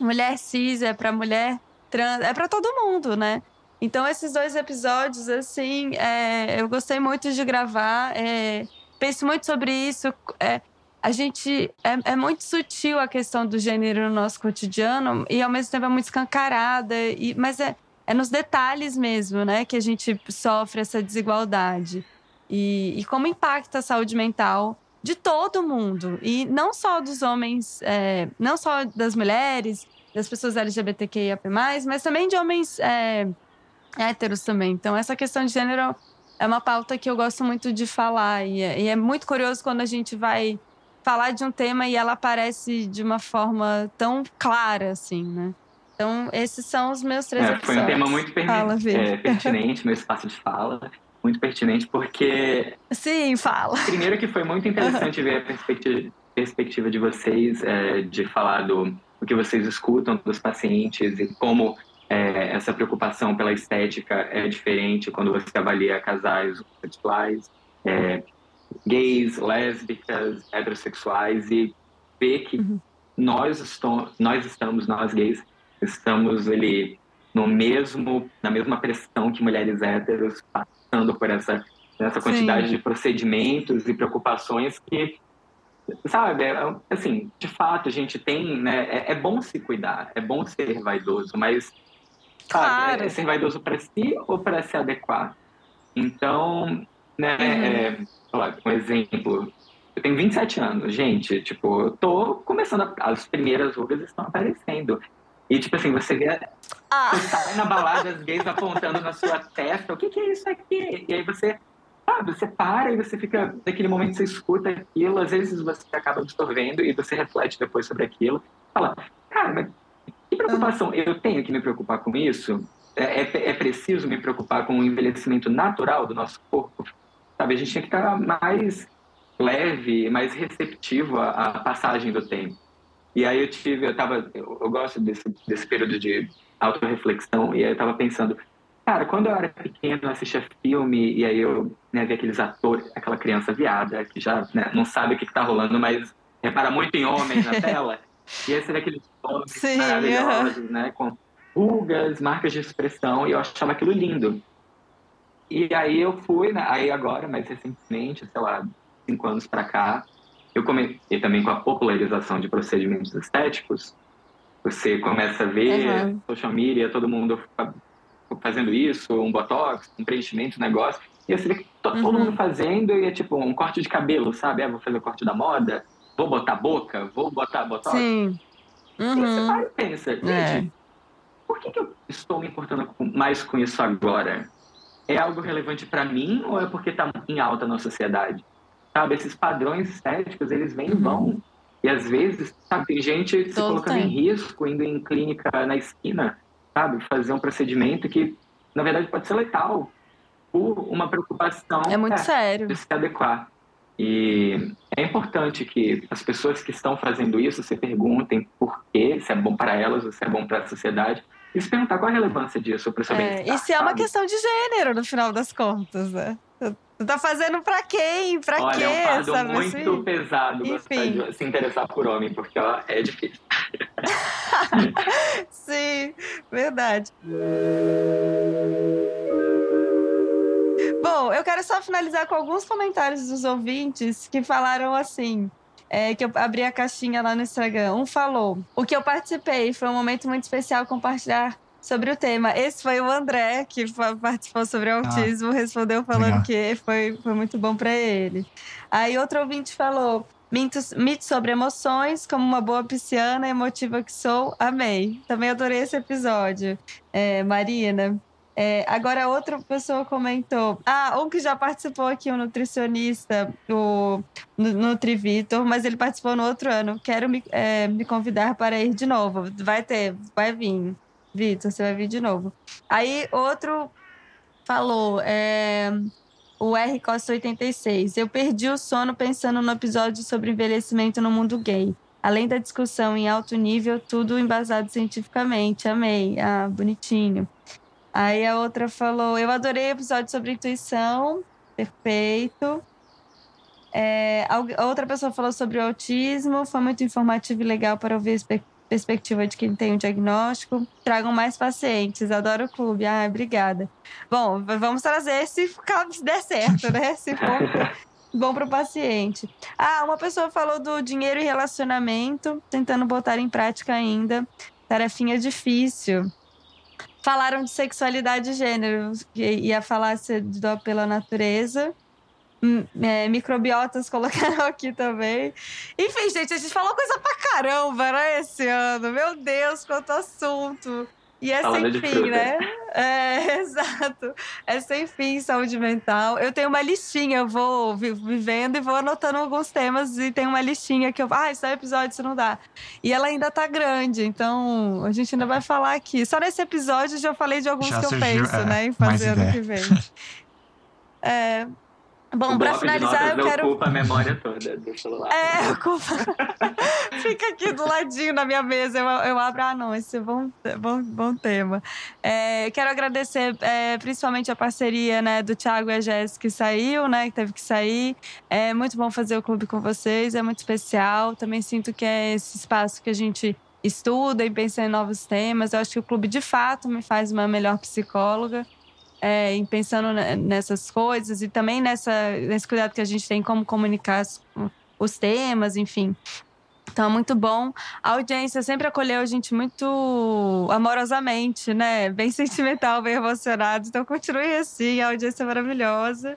mulher cis, é pra mulher trans, é para todo mundo, né? Então, esses dois episódios, assim, é, eu gostei muito de gravar. É, penso muito sobre isso. É, a gente. É, é, muito sutil a questão do gênero no nosso cotidiano e, ao mesmo tempo, é muito escancarada. E, mas é, é nos detalhes mesmo, né, que a gente sofre essa desigualdade. E, e como impacta a saúde mental de todo mundo. E não só dos homens, é, não só das mulheres, das pessoas LGBTQIA, mas também de homens é, héteros também. Então, essa questão de gênero é uma pauta que eu gosto muito de falar. E é, e é muito curioso quando a gente vai falar de um tema e ela aparece de uma forma tão clara, assim, né? Então, esses são os meus três é, Foi um tema muito fala, é, pertinente, meu espaço de fala muito pertinente, porque. Sim, fala. Primeiro, que foi muito interessante ver a perspectiva, perspectiva de vocês, é, de falar do, do que vocês escutam dos pacientes e como é, essa preocupação pela estética é diferente quando você avalia casais homossexuais, é, gays, lésbicas, heterossexuais e ver que uhum. nós, estamos, nós estamos, nós gays, estamos ali no mesmo, na mesma pressão que mulheres héteros passando por essa, essa quantidade Sim. de procedimentos e preocupações que, sabe, é, assim, de fato a gente tem, né, é, é, bom se cuidar, é bom ser vaidoso, mas, sabe, é, é ser vaidoso para si ou para se adequar? Então, né, uhum. é, lá, um exemplo, eu tenho 27 anos, gente, tipo, eu tô começando, a, as primeiras rugas estão aparecendo. E, tipo assim, você vê. Ah. Você sai na balada, as gays apontando na sua testa. O que, que é isso aqui? E aí você. Sabe, você para e você fica. Naquele momento você escuta aquilo. Às vezes você acaba absorvendo e você reflete depois sobre aquilo. Fala, cara, mas que preocupação? Eu tenho que me preocupar com isso? É, é, é preciso me preocupar com o envelhecimento natural do nosso corpo? Sabe, a gente tinha que estar mais leve, mais receptivo à, à passagem do tempo. E aí eu tive, eu tava, eu, eu gosto desse, desse período de autorreflexão, e aí eu tava pensando, Cara, quando eu era pequeno, eu assistia filme e aí eu né, via aqueles atores, aquela criança viada que já né, não sabe o que, está rolando, mas repara muito em homens na tela. E esse era aqueles homens Sim, maravilhosos, né? Com pulgas, marcas de expressão, e eu achava aquilo lindo. E aí eu fui, né, aí agora, mais recentemente, sei lá, cinco anos para cá, eu comecei também com a popularização de procedimentos estéticos. Você começa a ver uhum. social media, todo mundo fazendo isso, um botox, um preenchimento, um negócio. E você vê que uhum. todo mundo fazendo e é tipo um corte de cabelo, sabe? Ah, vou fazer o corte da moda, vou botar boca, vou botar botox. Sim. Uhum. E você vai e pensa, gente, é. por que, que eu estou me importando mais com isso agora? É algo relevante para mim ou é porque está em alta na sociedade? Sabe, esses padrões estéticos, eles vêm e uhum. vão. E às vezes, sabe, tem gente se Todo colocando tempo. em risco, indo em clínica na esquina, sabe? Fazer um procedimento que, na verdade, pode ser letal por uma preocupação é muito é, sério. de se adequar. E é importante que as pessoas que estão fazendo isso se perguntem por quê, se é bom para elas ou se é bom para a sociedade. E se perguntar qual a relevância disso para o seu é, E se é uma questão de gênero, no final das contas, né? Tu tá fazendo pra quem? Pra Olha, quê? É um fardo sabe muito assim? pesado de se interessar por homem, porque ó, é difícil. Sim, verdade. Bom, eu quero só finalizar com alguns comentários dos ouvintes que falaram assim. É, que eu abri a caixinha lá no Instagram. Um falou: O que eu participei foi um momento muito especial compartilhar sobre o tema. Esse foi o André, que participou sobre ah. autismo, ah, respondeu falando legal. que foi, foi muito bom para ele. Aí outro ouvinte falou: Mitos, mitos sobre emoções, como uma boa pisciana emotiva que sou, amei. Também adorei esse episódio. É, Marina. É, agora, outra pessoa comentou. Ah, um que já participou aqui, o um nutricionista, o Nutrivitor, mas ele participou no outro ano. Quero me, é, me convidar para ir de novo. Vai ter, vai vir. Vitor, você vai vir de novo. Aí outro falou, é, o R Costa 86. Eu perdi o sono pensando no episódio sobre envelhecimento no mundo gay. Além da discussão em alto nível, tudo embasado cientificamente. Amei. Ah, bonitinho. Aí a outra falou: Eu adorei o episódio sobre intuição. Perfeito. É, a outra pessoa falou sobre o autismo. Foi muito informativo e legal para ouvir perspectiva de quem tem o diagnóstico. Tragam mais pacientes. Adoro o clube. Ah, obrigada. Bom, vamos trazer se der certo, né? Se for bom para o paciente. Ah, uma pessoa falou do dinheiro e relacionamento, tentando botar em prática ainda. Tarefinha difícil. Falaram de sexualidade e gênero, ia falar do pela natureza. É, microbiotas colocaram aqui também. Enfim, gente, a gente falou coisa pra caramba, né, esse ano. Meu Deus, quanto assunto. E é sem fim, né? É, exato. É sem fim saúde mental. Eu tenho uma listinha, eu vou vivendo e vou anotando alguns temas e tem uma listinha que eu. Ah, esse é episódio, isso não dá. E ela ainda tá grande, então a gente ainda vai falar aqui. Só nesse episódio já falei de alguns já que eu surgiu, penso, é, né, em fazer ano que vem. É, Bom, para finalizar, eu quero. ocupa a memória toda do celular. É, ocupa. Fica aqui do ladinho na minha mesa. Eu, eu abro, ah, não, esse é bom, bom, bom tema. É, quero agradecer é, principalmente a parceria né, do Thiago e a Jéssica que saiu, né? Que teve que sair. É muito bom fazer o clube com vocês, é muito especial. Também sinto que é esse espaço que a gente estuda e pensa em novos temas. Eu acho que o clube, de fato, me faz uma melhor psicóloga é, em pensando nessas coisas e também nessa, nesse cuidado que a gente tem como comunicar os temas, enfim. Então é muito bom. A audiência sempre acolheu a gente muito amorosamente, né? Bem sentimental, bem emocionado. Então continue assim, a audiência é maravilhosa.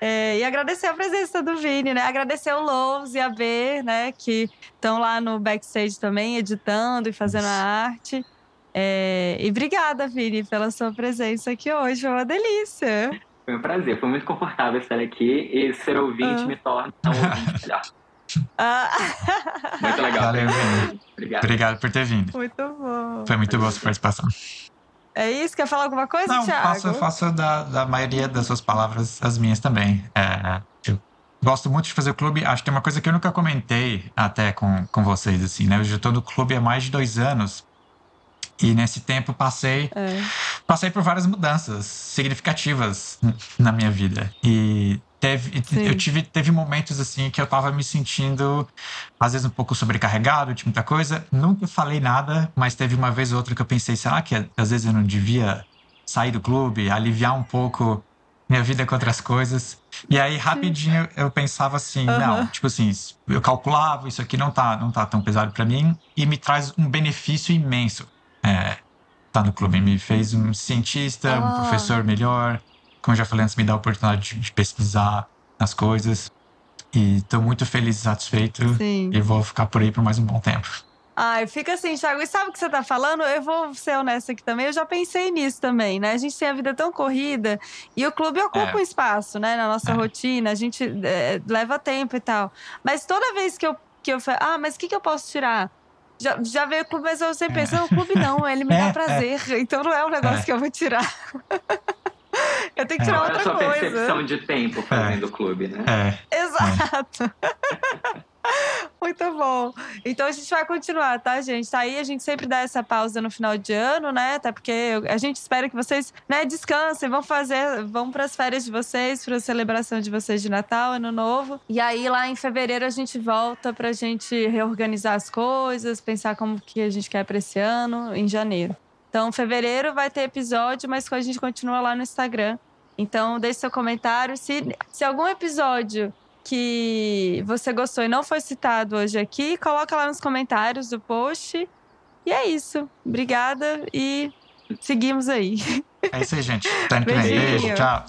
É, e agradecer a presença do Vini, né? Agradecer o Lowe's e a B, né? Que estão lá no backstage também, editando e fazendo a arte. É, e obrigada, Vini, pela sua presença aqui hoje. Foi uma delícia. Foi um prazer, foi muito confortável estar aqui e ser ouvinte ah. me torna um ouvinte melhor. Ah. Muito legal. Valeu, Vini. Obrigado. Obrigado por ter vindo. Muito bom. Foi muito boa a sua participação. É isso? Quer falar alguma coisa, Não, Thiago? Faço, faço da, da maioria das suas palavras as minhas também. É, eu gosto muito de fazer o clube. Acho que tem uma coisa que eu nunca comentei até com, com vocês, assim, né? Eu já estou no clube há mais de dois anos. E nesse tempo passei é. passei por várias mudanças significativas na minha vida. E teve, eu tive, teve momentos assim que eu tava me sentindo, às vezes, um pouco sobrecarregado, de muita coisa. Nunca falei nada, mas teve uma vez ou outra que eu pensei, será que às vezes eu não devia sair do clube, aliviar um pouco minha vida com outras coisas. E aí, rapidinho, eu pensava assim, uhum. não, tipo assim, eu calculava, isso aqui não tá, não tá tão pesado para mim e me traz um benefício imenso. É, tá no clube, me fez um cientista, um ah. professor melhor, como eu já falei antes, me dá a oportunidade de, de pesquisar as coisas. E tô muito feliz e satisfeito Sim. e vou ficar por aí por mais um bom tempo. Ai, fica assim, Thiago. E sabe o que você tá falando? Eu vou ser honesta aqui também. Eu já pensei nisso também, né? A gente tem a vida tão corrida e o clube ocupa é. um espaço, né? Na nossa é. rotina. A gente é, leva tempo e tal. Mas toda vez que eu, que eu falo, ah, mas o que, que eu posso tirar? Já, já veio o clube, mas eu sempre penso, não, o clube não, ele me dá é, é. prazer. Então não é um negócio que eu vou tirar. Eu tenho que tirar outra coisa. É a sua percepção de tempo fazendo o clube, né? É. Exato. Muito bom. Então a gente vai continuar, tá, gente? Tá aí, a gente sempre dá essa pausa no final de ano, né? Até porque a gente espera que vocês, né, descansem, vão fazer, vão para as férias de vocês, para a celebração de vocês de Natal, Ano Novo. E aí lá em fevereiro a gente volta pra gente reorganizar as coisas, pensar como que a gente quer para esse ano em janeiro. Então, fevereiro vai ter episódio, mas a gente continua lá no Instagram. Então, deixe seu comentário. Se, se algum episódio que você gostou e não foi citado hoje aqui, coloca lá nos comentários do post. E é isso. Obrigada e seguimos aí. É isso aí, gente. Tá indo Beijo. Tchau.